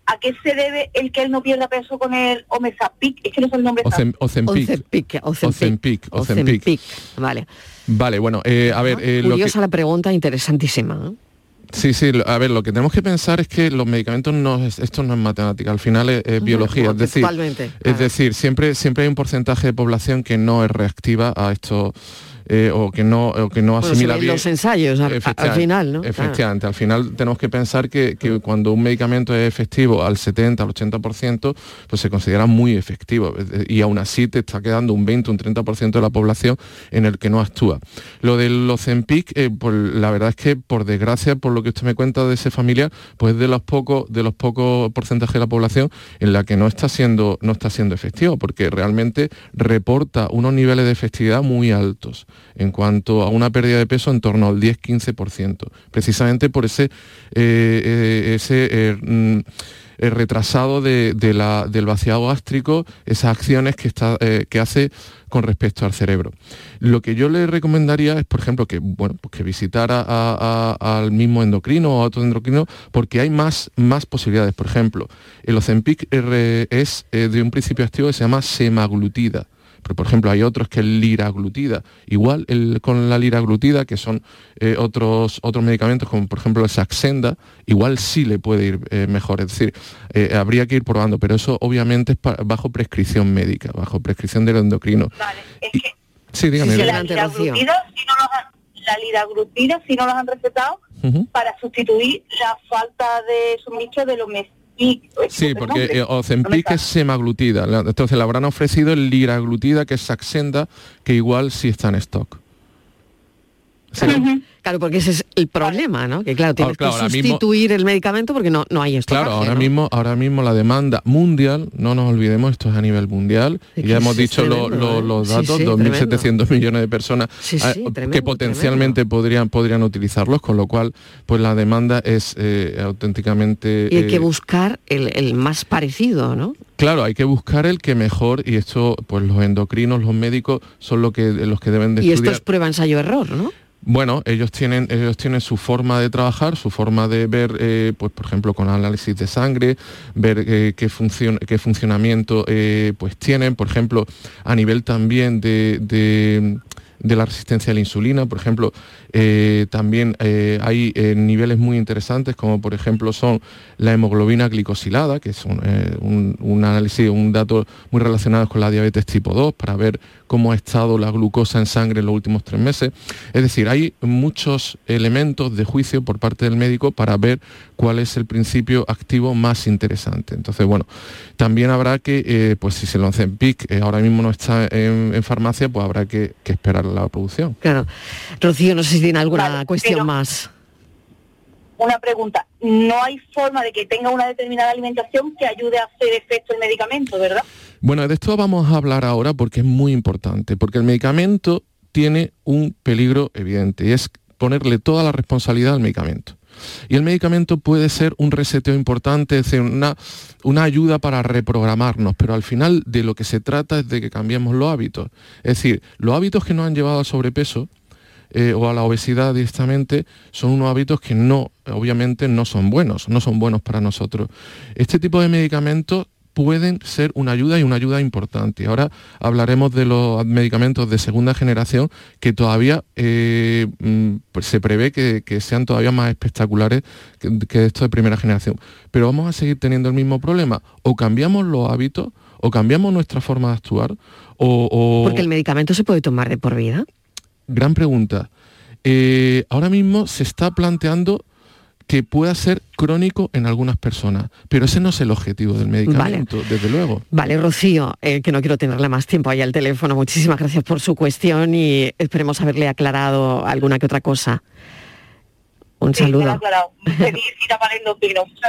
¿A qué se debe el que él no pierda peso con el Omezapic? Es que no es el nombre. Ocem, Ozempic. Ozempic. Ozempic. Vale. Vale, bueno, eh, a ver... Eh, curiosa la pregunta, interesantísima. ¿eh? Sí, sí, a ver, lo que tenemos que pensar es que los medicamentos no es, esto no es matemática, al final es, biología, es decir, es decir, siempre siempre hay un porcentaje de población que no es reactiva a estos eh, o que no o que no asimila bien los ensayos al, final no efectivamente al final tenemos que pensar que, cuando un medicamento es efectivo al 70 al 80% pues se considera muy efectivo y aún así te está quedando un 20 un 30% de la población en el que no actúa. Lo del Ozempic eh, pues la verdad es que por desgracia por lo que usted me cuenta de ese familiar pues de los pocos de los pocos porcentajes de la población en la que no está siendo no está siendo efectivo porque realmente reporta unos niveles de efectividad muy altos en cuanto a una pérdida de peso en torno al 10-15%, precisamente por ese, eh, eh, ese eh, mm, retrasado de, del vaciado gástrico, esas acciones que, está, que hace con respecto al cerebro. Lo que yo le recomendaría es, por ejemplo, que, bueno, pues que visitara al mismo endocrino o a otro endocrino, porque hay más, más posibilidades. Por ejemplo, el Ozempic es de un principio activo que se llama semaglutida pero por ejemplo hay otros que es liraglutida. Igual con la liraglutida, que son eh, otros, otros medicamentos como por ejemplo el Saxenda, igual sí le puede ir eh, mejor. Es decir, eh, habría que ir probando, pero eso obviamente es bajo prescripción médica, bajo prescripción del endocrino. Vale, es que sí, dígame. la liraglutida, si no la liraglutida, si no los han recetado, para sustituir la falta de suministro de los meses Sí, porque eh, Ozempic es semaglutida. Entonces le habrán ofrecido el liraglutida, que es Saxenda, que igual sí está en stock. Claro, porque ese es el problema, ¿no? Que claro, tienes que sustituir el medicamento porque no, no hay esto. Claro, ahora mismo, ahora mismo la demanda mundial, no nos olvidemos, esto es a nivel mundial, y ya hemos dicho los ¿eh? datos, 2.700 millones de personas ah, que potencialmente podrían, podrían utilizarlos, con lo cual pues la demanda es eh, auténticamente... Y hay que eh, buscar el, el más parecido, ¿no? Claro, hay que buscar el que mejor y esto, pues los endocrinos, los médicos son lo que, los que deben de Y esto es prueba ensayo error, ¿no? Bueno, ellos tienen, ellos tienen su forma de trabajar, su forma de ver, eh, pues por ejemplo, con análisis de sangre, ver eh, qué, qué funcionamiento eh, pues tienen, por ejemplo, a nivel también de, de la resistencia a la insulina, por ejemplo, eh, también eh, hay eh, niveles muy interesantes como por ejemplo son la hemoglobina glicosilada, que es un, análisis, un dato muy relacionado con la diabetes tipo 2 para ver cómo ha estado la glucosa en sangre en los últimos tres meses. Es decir, hay muchos elementos de juicio por parte del médico para ver cuál es el principio activo más interesante. Entonces, bueno, también habrá que, pues si se lo hace en PIC, ahora mismo no está en, farmacia, pues habrá que, que esperar la producción. Claro. Rocío, no sé si tiene alguna cuestión más. Una pregunta, no hay forma de que tenga una determinada alimentación que ayude a hacer efecto el medicamento, ¿verdad? Bueno, de esto vamos a hablar ahora porque es muy importante, porque el medicamento tiene un peligro evidente y es ponerle toda la responsabilidad al medicamento. Y el medicamento puede ser un reseteo importante, es decir, una, una ayuda para reprogramarnos, pero al final de lo que se trata es de que cambiemos los hábitos. Es decir, los hábitos que nos han llevado al sobrepeso eh, o a la obesidad directamente son unos hábitos que no, obviamente no son buenos, no son buenos para nosotros. Este tipo de medicamentos pueden ser una ayuda y una ayuda importante. Ahora hablaremos de los medicamentos de segunda generación que todavía eh, mm, pues se prevé que, sean todavía más espectaculares que, que estos de primera generación. Pero vamos a seguir teniendo el mismo problema. O cambiamos los hábitos, o cambiamos nuestra forma de actuar, o... Porque el medicamento se puede tomar de por vida. Gran pregunta. Eh, ahora mismo se está planteando que pueda ser crónico en algunas personas, pero ese no es el objetivo del medicamento, desde luego. Vale, Rocío, eh, que no quiero tenerle más tiempo ahí al teléfono, muchísimas gracias por su cuestión y esperemos haberle aclarado alguna que otra cosa. Un sí, saludo. Muchas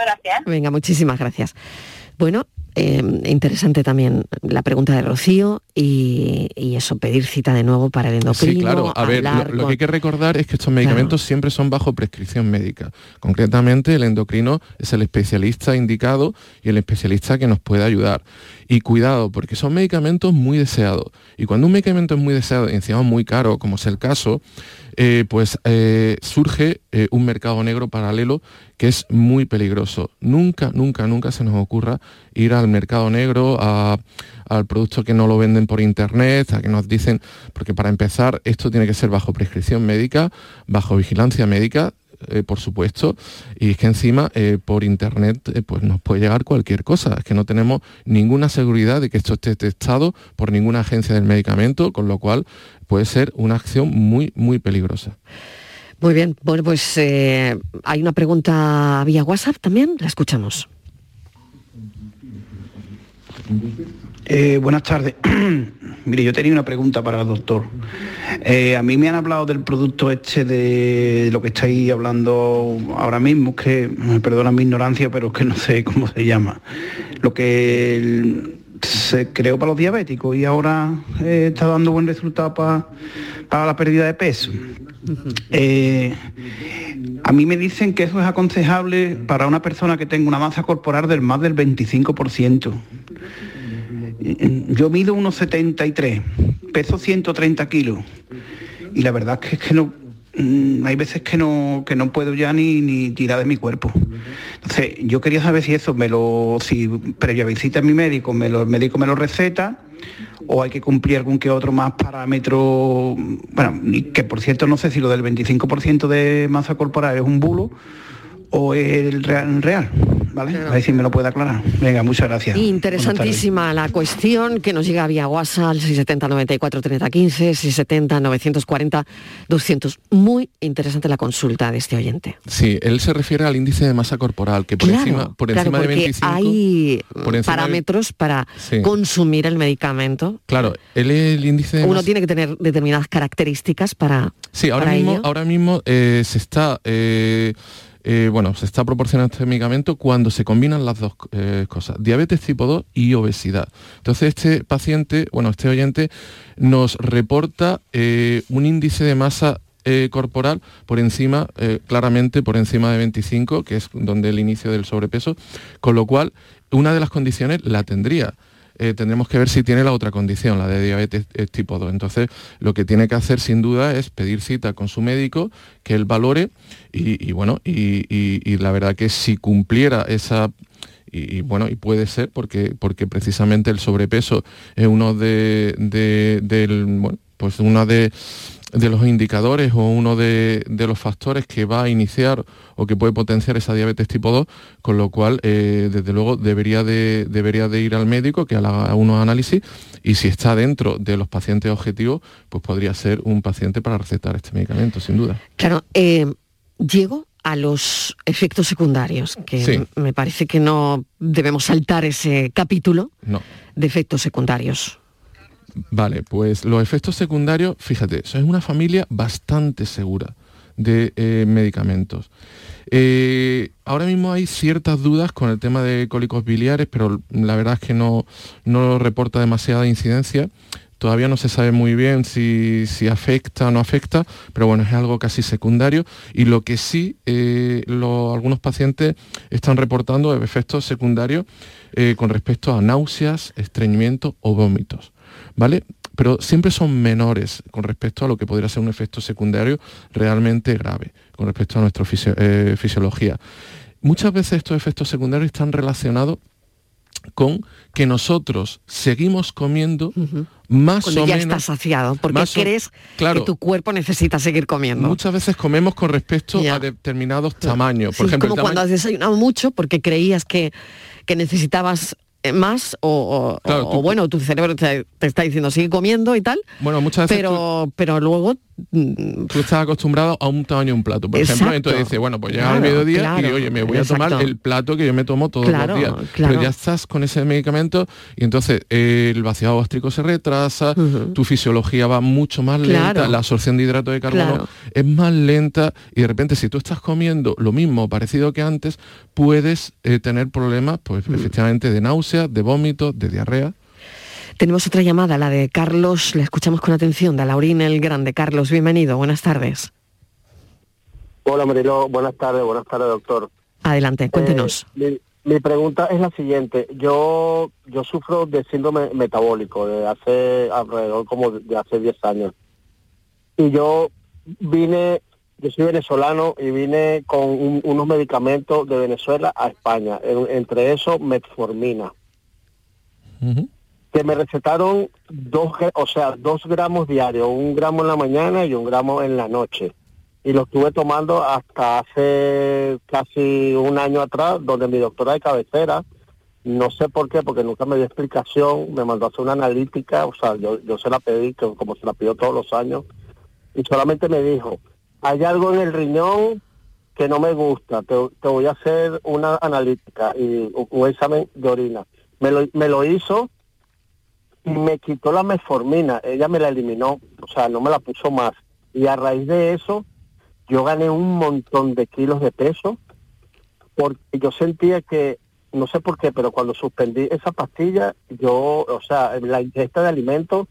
gracias. Venga, muchísimas gracias. Bueno, Em, interesante también la pregunta de Rocío y, eso, pedir cita de nuevo para el endocrino. Sí, claro. A ver, lo, que hay que recordar es que estos medicamentos siempre son bajo prescripción médica. Concretamente, el endocrino es el especialista indicado y el especialista que nos puede ayudar. Y cuidado, porque son medicamentos muy deseados. Y cuando un medicamento es muy deseado y encima muy caro, como es el caso, eh, pues eh, surge eh, un mercado negro paralelo que es muy peligroso. Nunca, nunca, nunca se nos ocurra ir al mercado negro, al producto que no lo venden por internet, a que nos dicen, porque para empezar esto tiene que ser bajo prescripción médica, bajo vigilancia médica, eh, por supuesto, y es que encima eh, por internet eh, pues nos puede llegar cualquier cosa, es que no tenemos ninguna seguridad de que esto esté testado por ninguna agencia del medicamento, con lo cual puede ser una acción muy, muy peligrosa. Muy bien, bueno, pues hay una pregunta vía WhatsApp también, la escuchamos. Buenas tardes. Mire, yo tenía una pregunta para el doctor. Eh, a mí me han hablado del producto este de lo que estáis hablando ahora mismo, que, me perdona mi ignorancia, pero es que no sé cómo se llama. Lo que se creó para los diabéticos y ahora eh, está dando buen resultado para, para la pérdida de peso. Eh, a mí me dicen que eso es aconsejable para una persona que tenga una masa corporal del más del 25%. Yo mido unos 73, peso 130 kilos. Y la verdad es que no, mm, hay veces que no, que no puedo ya ni, ni, tirar de mi cuerpo. Entonces, yo quería saber si eso me lo, si previa visita a mi médico, me lo, el médico me lo receta, o hay que cumplir algún que otro más parámetro, bueno, que por cierto no sé si lo del 25% de masa corporal es un bulo o el real, real ¿vale? A ver si me lo puede aclarar. Venga, muchas gracias. Interesantísima la cuestión que nos llega vía WhatsApp, 670 94 30 15, 670 940 200. Muy interesante la consulta de este oyente. Sí, él se refiere al índice de masa corporal, que por encima, por encima de 25... hay parámetros para consumir el medicamento. Claro, él el índice Uno tiene que tener determinadas características para Sí, ahora mismo, ahora mismo eh, se está... Eh, eh, bueno, se está proporcionando este medicamento cuando se combinan las dos eh, cosas, diabetes tipo 2 y obesidad. Entonces este paciente, bueno, este oyente nos reporta eh, un índice de masa corporal por encima, claramente por encima de 25, que es donde el inicio del sobrepeso, con lo cual una de las condiciones la tendría. Tendremos que ver si tiene la otra condición, la de diabetes tipo 2. Entonces, lo que tiene que hacer sin duda es pedir cita con su médico, que él valore y, bueno, y, la verdad que si cumpliera esa y, bueno, y puede ser porque, porque precisamente el sobrepeso es uno de, del, pues una de de los indicadores o uno de, los factores que va a iniciar o que puede potenciar esa diabetes tipo 2, con lo cual, eh, desde luego, debería de, debería de ir al médico que haga unos análisis y si está dentro de los pacientes objetivos, pues podría ser un paciente para recetar este medicamento, sin duda. Claro, eh, llego a los efectos secundarios, que me parece que no debemos saltar ese capítulo de efectos secundarios. Vale, pues los efectos secundarios, fíjate, es una familia bastante segura de eh, medicamentos. Eh, ahora mismo hay ciertas dudas con el tema de cólicos biliares, pero la verdad es que no, no reporta demasiada incidencia. Todavía no se sabe muy bien si, afecta o no afecta, pero bueno, es algo casi secundario. Y lo que sí eh, algunos pacientes están reportando efectos secundarios con respecto a náuseas, estreñimiento o vómitos. ¿Vale? Pero siempre son menores con respecto a lo que podría ser un efecto secundario realmente grave, con respecto a nuestra eh, fisiología. Muchas veces estos efectos secundarios están relacionados con que nosotros seguimos comiendo más Cuando o ya menos... estás saciado, porque crees que tu cuerpo necesita seguir comiendo. Muchas veces comemos con respecto a determinados tamaños. Por ejemplo, como cuando has desayunado mucho porque creías que, que necesitabas más o, bueno, tu cerebro te, está diciendo sigue comiendo y tal. Bueno, muchas veces pero, pero luego mm, tú estás acostumbrado a un tamaño de un plato, por ejemplo, entonces dices, bueno, pues llega el mediodía y oye, me voy a tomar el plato que yo me tomo todos los días. Pero ya estás con ese medicamento y entonces el vaciado gástrico se retrasa, tu fisiología va mucho más lenta, la absorción de hidrato de carbono es más lenta y de repente si tú estás comiendo lo mismo parecido que antes, puedes eh, tener problemas, pues efectivamente, de náusea de vómitos, de diarrea. Tenemos otra llamada, la de Carlos, le escuchamos con atención, de Laurín el Grande. Carlos, bienvenido, buenas tardes. Hola Marilo, buenas tardes, buenas tardes doctor. Adelante, cuéntenos. Eh, mi, pregunta es la siguiente, yo yo sufro de síndrome metabólico de hace alrededor como de hace 10 años. Y yo vine, yo soy venezolano y vine con unos medicamentos de Venezuela a España, entre eso metformina que me recetaron dos, o sea, dos gramos diarios, un gramo en la mañana y un gramo en la noche. Y lo estuve tomando hasta hace casi un año atrás, donde mi doctora de cabecera, no sé por qué, porque nunca me dio explicación, me mandó a hacer una analítica, o sea, yo, yo se la pedí, como se la pidió todos los años, y solamente me dijo, hay algo en el riñón que no me gusta, te, te voy a hacer una analítica y un examen de orina me lo, me lo hizo y me quitó la metformina, ella me la eliminó, o sea, no me la puso más. Y a raíz de eso, yo gané un montón de kilos de peso, porque yo sentía que, no sé por qué, pero cuando suspendí esa pastilla, yo, o sea, la ingesta de alimentos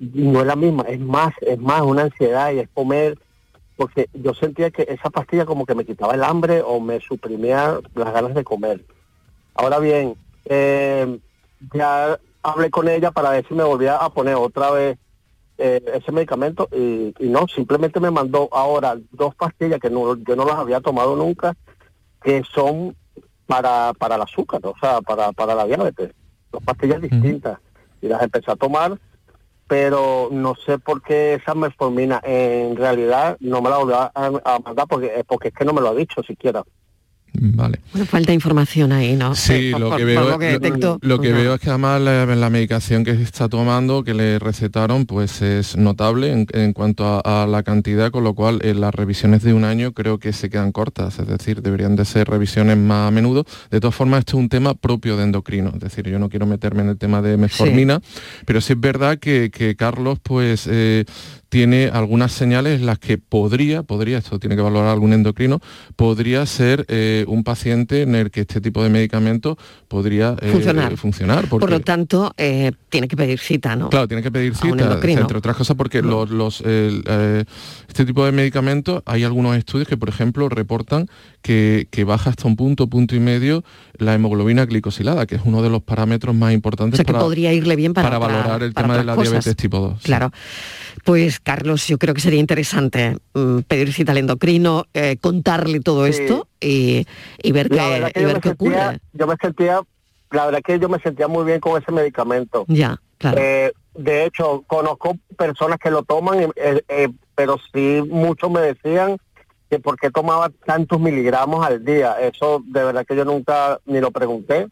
no es la misma, es más, es más una ansiedad y es comer, porque yo sentía que esa pastilla como que me quitaba el hambre o me suprimía las ganas de comer. Ahora bien, eh, ya hablé con ella para ver si me volvía a poner otra vez eh, ese medicamento y, no, simplemente me mandó ahora dos pastillas que no, yo no las había tomado nunca, que son para, para el azúcar, o sea, para, para la diabetes, dos pastillas distintas. Y las empecé a tomar, pero no sé por qué esa metformina en realidad no me la volvió a, a mandar porque, porque es que no me lo ha dicho siquiera. Vale. Bueno, falta información ahí, ¿no? Sí, lo, que veo, lo, que veo es que además la, medicación que está tomando, que le recetaron, pues es notable en, cuanto a, la cantidad, con lo cual en las revisiones de un año creo que se quedan cortas, es decir, deberían de ser revisiones más a menudo. De todas formas, esto es un tema propio de endocrino, es decir, yo no quiero meterme en el tema de metformina, pero sí es verdad que, Carlos, pues eh, tiene algunas señales en las que podría, podría, esto tiene que valorar algún endocrino, podría ser eh, un paciente en el que este tipo de medicamento podría eh, funcionar. Por lo tanto, eh, tiene que pedir cita, ¿no? Claro, tiene que pedir cita, entre otras cosas porque los, este tipo de medicamentos, hay algunos estudios que, por ejemplo, reportan que, baja hasta un punto, punto y medio la hemoglobina glicosilada, que es uno de los parámetros más importantes para, podría irle bien para, valorar el tema de la diabetes tipo 2. Claro. Pues Carlos, yo creo que sería interesante mm, pedir cita al endocrino, eh, contarle todo esto y, ver, qué, ocurre. Yo me sentía, la verdad que yo me sentía muy bien con ese medicamento. Ya, claro. Eh, de hecho, conozco personas que lo toman, eh, eh, pero sí muchos me decían que por qué tomaba tantos miligramos al día. Eso de verdad que yo nunca ni lo pregunté.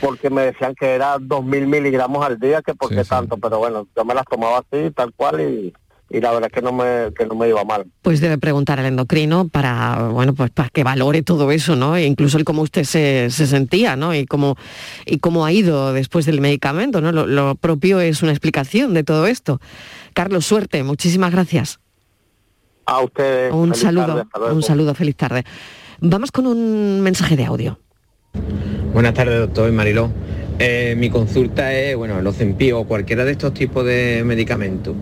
Porque me decían que era dos mil miligramos al día, que por qué tanto, pero bueno, yo me las tomaba así, tal cual, y, y la verdad es que no me que no me iba mal. Pues debe preguntar al endocrino para bueno pues para que valore todo eso, ¿no? E incluso el cómo usted se, sentía, ¿no? Y cómo y cómo ha ido después del medicamento, ¿no? Lo, propio es una explicación de todo esto. Carlos, suerte, muchísimas gracias. A ustedes. Un saludo, un saludo, feliz tarde. Vamos con un mensaje de audio. Buenas tardes, doctor Mariló. Eh, mi consulta es, bueno, el Ozempio o cualquiera de estos tipos de medicamentos.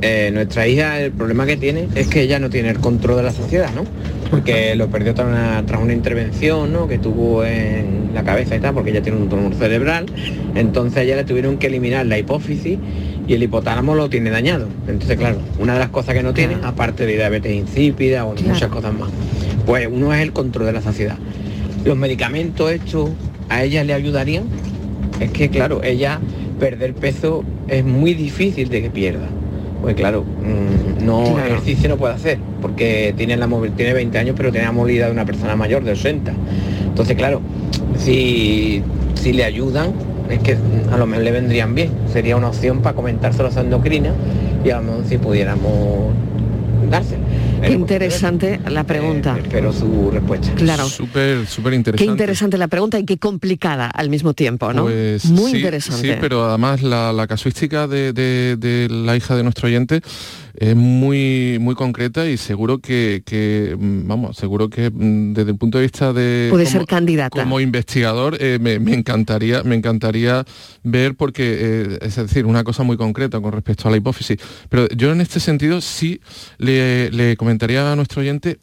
Eh, nuestra hija, el problema que tiene es que ella no tiene el control de la sociedad, ¿no? Porque lo perdió tras una, tras una intervención, ¿no? Que tuvo en la cabeza y tal, porque ella tiene un tumor cerebral. Entonces a ella le tuvieron que eliminar la hipófisis y el hipotálamo lo tiene dañado. Entonces, claro, una de las cosas que no tiene, aparte de diabetes insípida o muchas cosas más, pues uno es el control de la saciedad. Los medicamentos estos a ella le ayudarían. Es que, claro, ella perder peso es muy difícil de que pierda pues claro, mm, no ejercicio no puede hacer, porque tiene, la, tiene 20 años, pero tiene la movilidad de una persona mayor de 80. Entonces, claro, si, si le ayudan, es que a lo mejor le vendrían bien. Sería una opción para comentárselo a endocrina y a lo mejor si pudiéramos dárselo. Qué interesante la pregunta. espero su respuesta. Claro. Súper, súper interesante. Qué interesante la pregunta y qué complicada al mismo tiempo, ¿no? Pues Muy sí, interesante. Sí, pero además la, casuística de, la hija de nuestro oyente es muy muy concreta y seguro que, mm, vamos seguro que mm, desde el punto de vista de puede ser candidata como investigador eh, me, encantaría me encantaría ver porque eh, es decir una cosa muy concreta con respecto a la hipófisis pero yo en este sentido sí le, le comentaría a nuestro oyente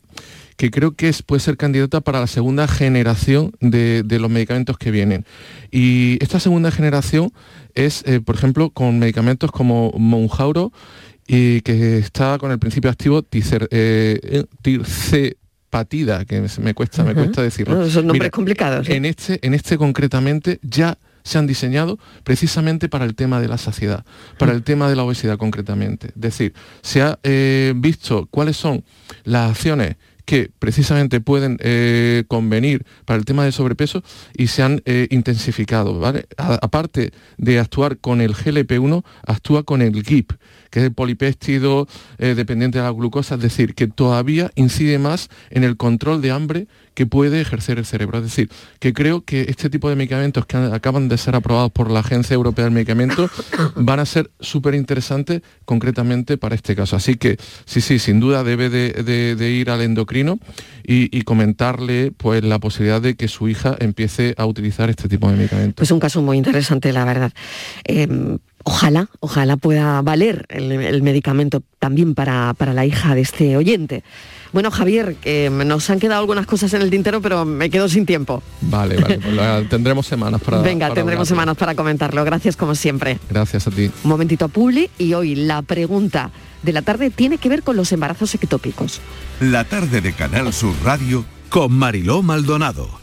que creo que es, puede ser candidata para la segunda generación de, los medicamentos que vienen. Y esta segunda generación es, eh, por ejemplo, con medicamentos como Monjauro, y que está con el principio activo ticer, eh, tircepatida, que me cuesta, me cuesta decirlo. son nombres complicados. En, este, en este concretamente ya se han diseñado precisamente para el tema de la saciedad, para el tema de la obesidad concretamente. Es decir, se ha eh, visto cuáles son las acciones que precisamente pueden eh, convenir para el tema del sobrepeso y se han eh, intensificado. aparte de actuar con el GLP-1, actúa con el GIP, que es el polipéptido dependiente de la glucosa, es decir, que todavía incide más en el control de hambre que puede ejercer el cerebro. Es decir, que creo que este tipo de medicamentos que acaban de ser aprobados por la Agencia Europea del Medicamento van a ser súper interesantes concretamente para este caso. Así que sí, sí, sin duda debe de, ir al endocrino y, comentarle pues la posibilidad de que su hija empiece a utilizar este tipo de medicamentos. Pues un caso muy interesante, la verdad. Em, ojalá, ojalá pueda valer el, medicamento también para, para la hija de este oyente. Bueno, Javier, nos han quedado algunas cosas en el tintero, pero me quedo sin tiempo. Vale, vale, pues tendremos semanas para Venga, tendremos semanas para comentarlo. Gracias como siempre. Gracias a ti. Un momentito a Publi y hoy la pregunta de la tarde tiene que ver con los embarazos ectópicos. La tarde de Canal Sur Radio con Mariló Maldonado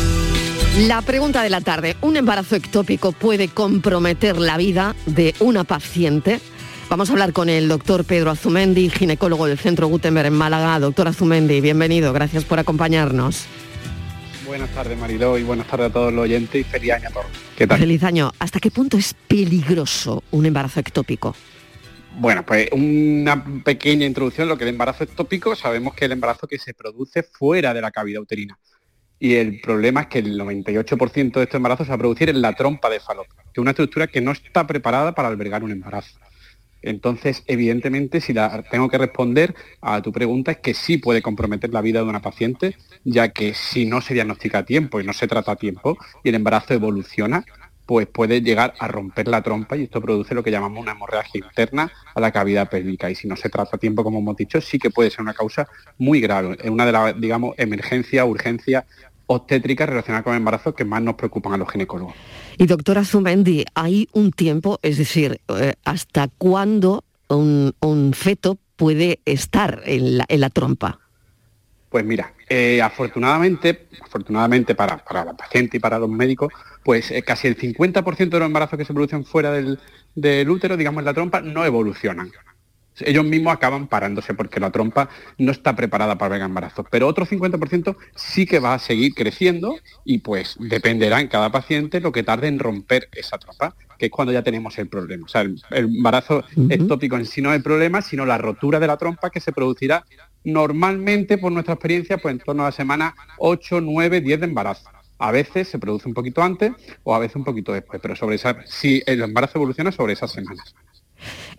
La pregunta de la tarde, ¿un embarazo ectópico puede comprometer la vida de una paciente? Vamos a hablar con el doctor Pedro Azumendi, ginecólogo del Centro Gutenberg en Málaga. Doctor Azumendi, bienvenido, gracias por acompañarnos. Buenas tardes Mariló y buenas tardes a todos los oyentes y feliz año a todos. ¿Qué tal? Feliz año. ¿Hasta qué punto es peligroso un embarazo ectópico? Bueno, pues una pequeña introducción, lo que el embarazo ectópico, sabemos que el embarazo que se produce fuera de la cavidad uterina. Y el problema es que el 98% de estos embarazos se va a producir en la trompa de falopio, que es una estructura que no está preparada para albergar un embarazo. Entonces, evidentemente, si la, tengo que responder a tu pregunta, es que sí puede comprometer la vida de una paciente, ya que si no se diagnostica a tiempo y no se trata a tiempo y el embarazo evoluciona, pues puede llegar a romper la trompa y esto produce lo que llamamos una hemorragia interna a la cavidad pélvica. Y si no se trata a tiempo, como hemos dicho, sí que puede ser una causa muy grave. Es una de las, digamos, emergencias, urgencias obstétricas relacionadas con el embarazo que más nos preocupan a los ginecólogos. Y doctora Zumendi, ¿hay un tiempo, es decir, eh, hasta cuándo un, feto puede estar en la, trompa? Pues mira, eh, afortunadamente, afortunadamente para, para, la paciente y para los médicos, pues eh, casi el 50% de los embarazos que se producen fuera del, del útero, digamos en la trompa, no evolucionan ellos mismos acaban parándose porque la trompa no está preparada para el embarazo. Pero otro 50% sí que va a seguir creciendo y pues dependerá en cada paciente lo que tarde en romper esa trompa, que es cuando ya tenemos el problema. O sea, el, embarazo ectópico en sí no es el problema, sino la rotura de la trompa que se producirá normalmente, por nuestra experiencia, pues en torno a la semana 8, 9, 10 de embarazo. A veces se produce un poquito antes o a veces un poquito después, pero sobre esa, si el embarazo evoluciona sobre esas semanas.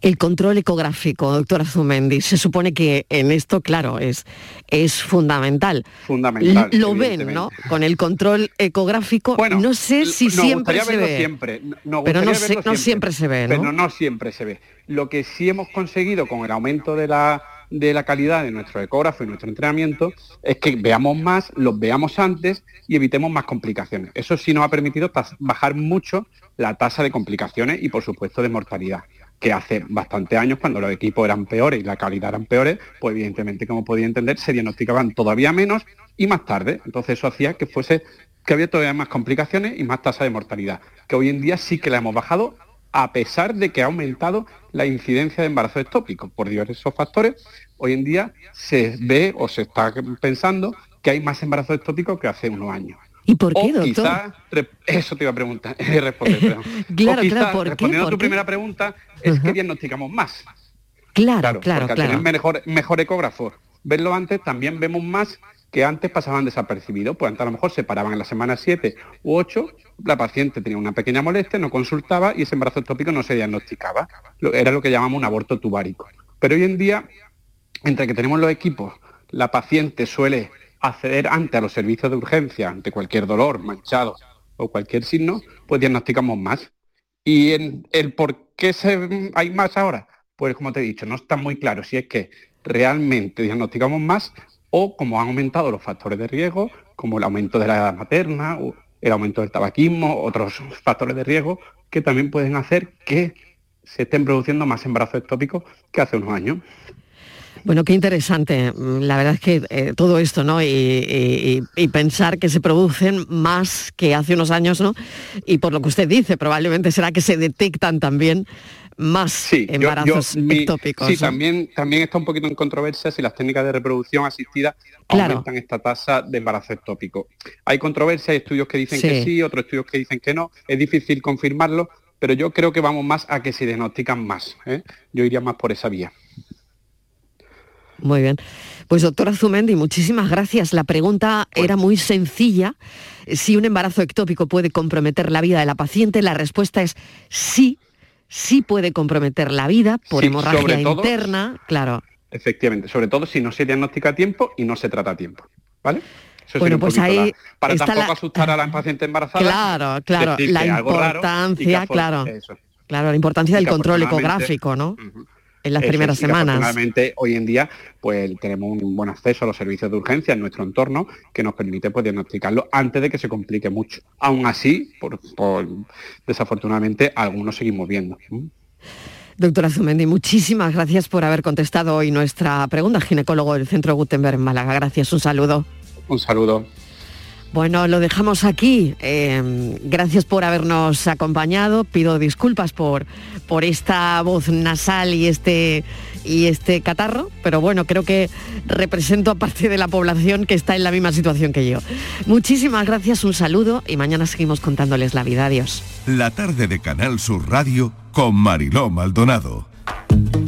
El control ecográfico, doctora Zumendi, se supone que en esto, claro, es, es fundamental. Fundamental. Lo ven, ¿no? Con el control ecográfico, bueno, no sé si siempre se ve. Siempre. pero no, siempre. se ve, ¿no? Pero no siempre se ve. Lo que sí hemos conseguido con el aumento de la de la calidad de nuestro ecógrafo y nuestro entrenamiento es que veamos más, los veamos antes y evitemos más complicaciones. Eso sí nos ha permitido bajar mucho la tasa de complicaciones y por supuesto de mortalidad que hace bastante años, cuando los equipos eran peores y la calidad eran peores, pues evidentemente, como podía entender, se diagnosticaban todavía menos y más tarde. Entonces eso hacía que fuese que había todavía más complicaciones y más tasa de mortalidad, que hoy en día sí que la hemos bajado a pesar de que ha aumentado la incidencia de embarazo ectópico por diversos factores. Hoy en día se ve o se está pensando que hay más embarazo ectópico que hace unos años. ¿Y por qué, doctor? eso te iba a preguntar, responder, claro, claro, ¿por respondiendo a tu primera pregunta, es que diagnosticamos más. Claro, claro, porque claro. al tener mejor, mejor ecógrafo, verlo antes, también vemos más que antes pasaban desapercibidos, pues antes a lo mejor se paraban en la semana 7 u 8, la paciente tenía una pequeña molestia, no consultaba y ese embarazo ectópico no se diagnosticaba. Era lo que llamamos un aborto tubárico. Pero hoy en día, entre que tenemos los equipos, la paciente suele acceder antes a los servicios de urgencia ante cualquier dolor, manchado o cualquier signo, pues diagnosticamos más. Y en el por qué se, hay más ahora, pues como te he dicho, no está muy claro si es que realmente diagnosticamos más o como han aumentado los factores de riesgo, como el aumento de la edad materna, el aumento del tabaquismo, otros factores de riesgo que también pueden hacer que se estén produciendo más embarazos ectópicos que hace unos años. Bueno, qué interesante. La verdad es que eh, todo esto, ¿no? Y, pensar que se producen más que hace unos años, ¿no? Y por lo que usted dice, probablemente será que se detectan también más embarazos ectópicos. Sí, también, también está un poquito en controversia si las técnicas de reproducción asistida aumentan esta tasa de embarazo ectópico. Hay controversia, hay estudios que dicen que sí, otros estudios que dicen que no. Es difícil confirmarlo, pero yo creo que vamos más a que se diagnostican más. ¿eh? Yo iría más por esa vía. Muy bien. Pues doctora Zumendi, muchísimas gracias. La pregunta pues era muy sencilla. Si un embarazo ectópico puede comprometer la vida de la paciente, la respuesta es sí, sí puede comprometer la vida por hemorragia interna, claro. Efectivamente, sobre todo si no se diagnostica a tiempo y no se trata a tiempo. ¿Vale? bueno, pues ahí para tampoco asustar a la paciente embarazada. Claro, claro, la importancia, claro. Claro, la importancia del control ecográfico, ¿no? En las primeras semanas. Afortunadamente, hoy en día, pues tenemos un buen acceso a los servicios de urgencia en nuestro entorno que nos permite pues, diagnosticarlo antes de que se complique mucho. Aún así, por, desafortunadamente, algunos seguimos viendo. Doctora Zumendi, muchísimas gracias por haber contestado hoy nuestra pregunta, ginecólogo del Centro Gutenberg en Málaga. Gracias, un saludo. Un saludo. Bueno, lo dejamos aquí. Em, gracias por habernos acompañado. Pido disculpas por, por esta voz nasal y este, y este catarro, pero bueno, creo que represento a parte de la población que está en la misma situación que yo. Muchísimas gracias, un saludo y mañana seguimos contándoles la vida. Adiós. La tarde de Canal Sur Radio con Mariló Maldonado.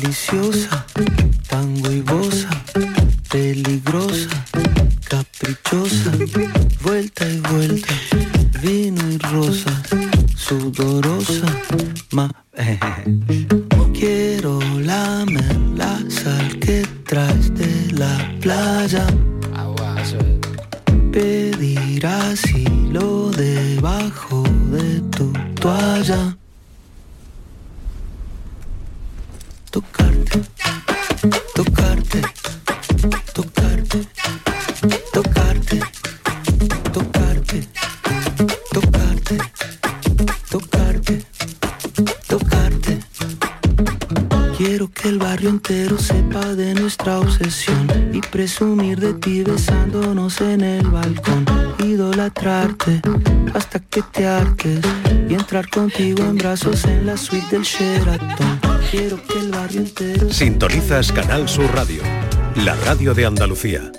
deliciosa, contigo Sintonizas Canal Sur Radio, la radio de Andalucía.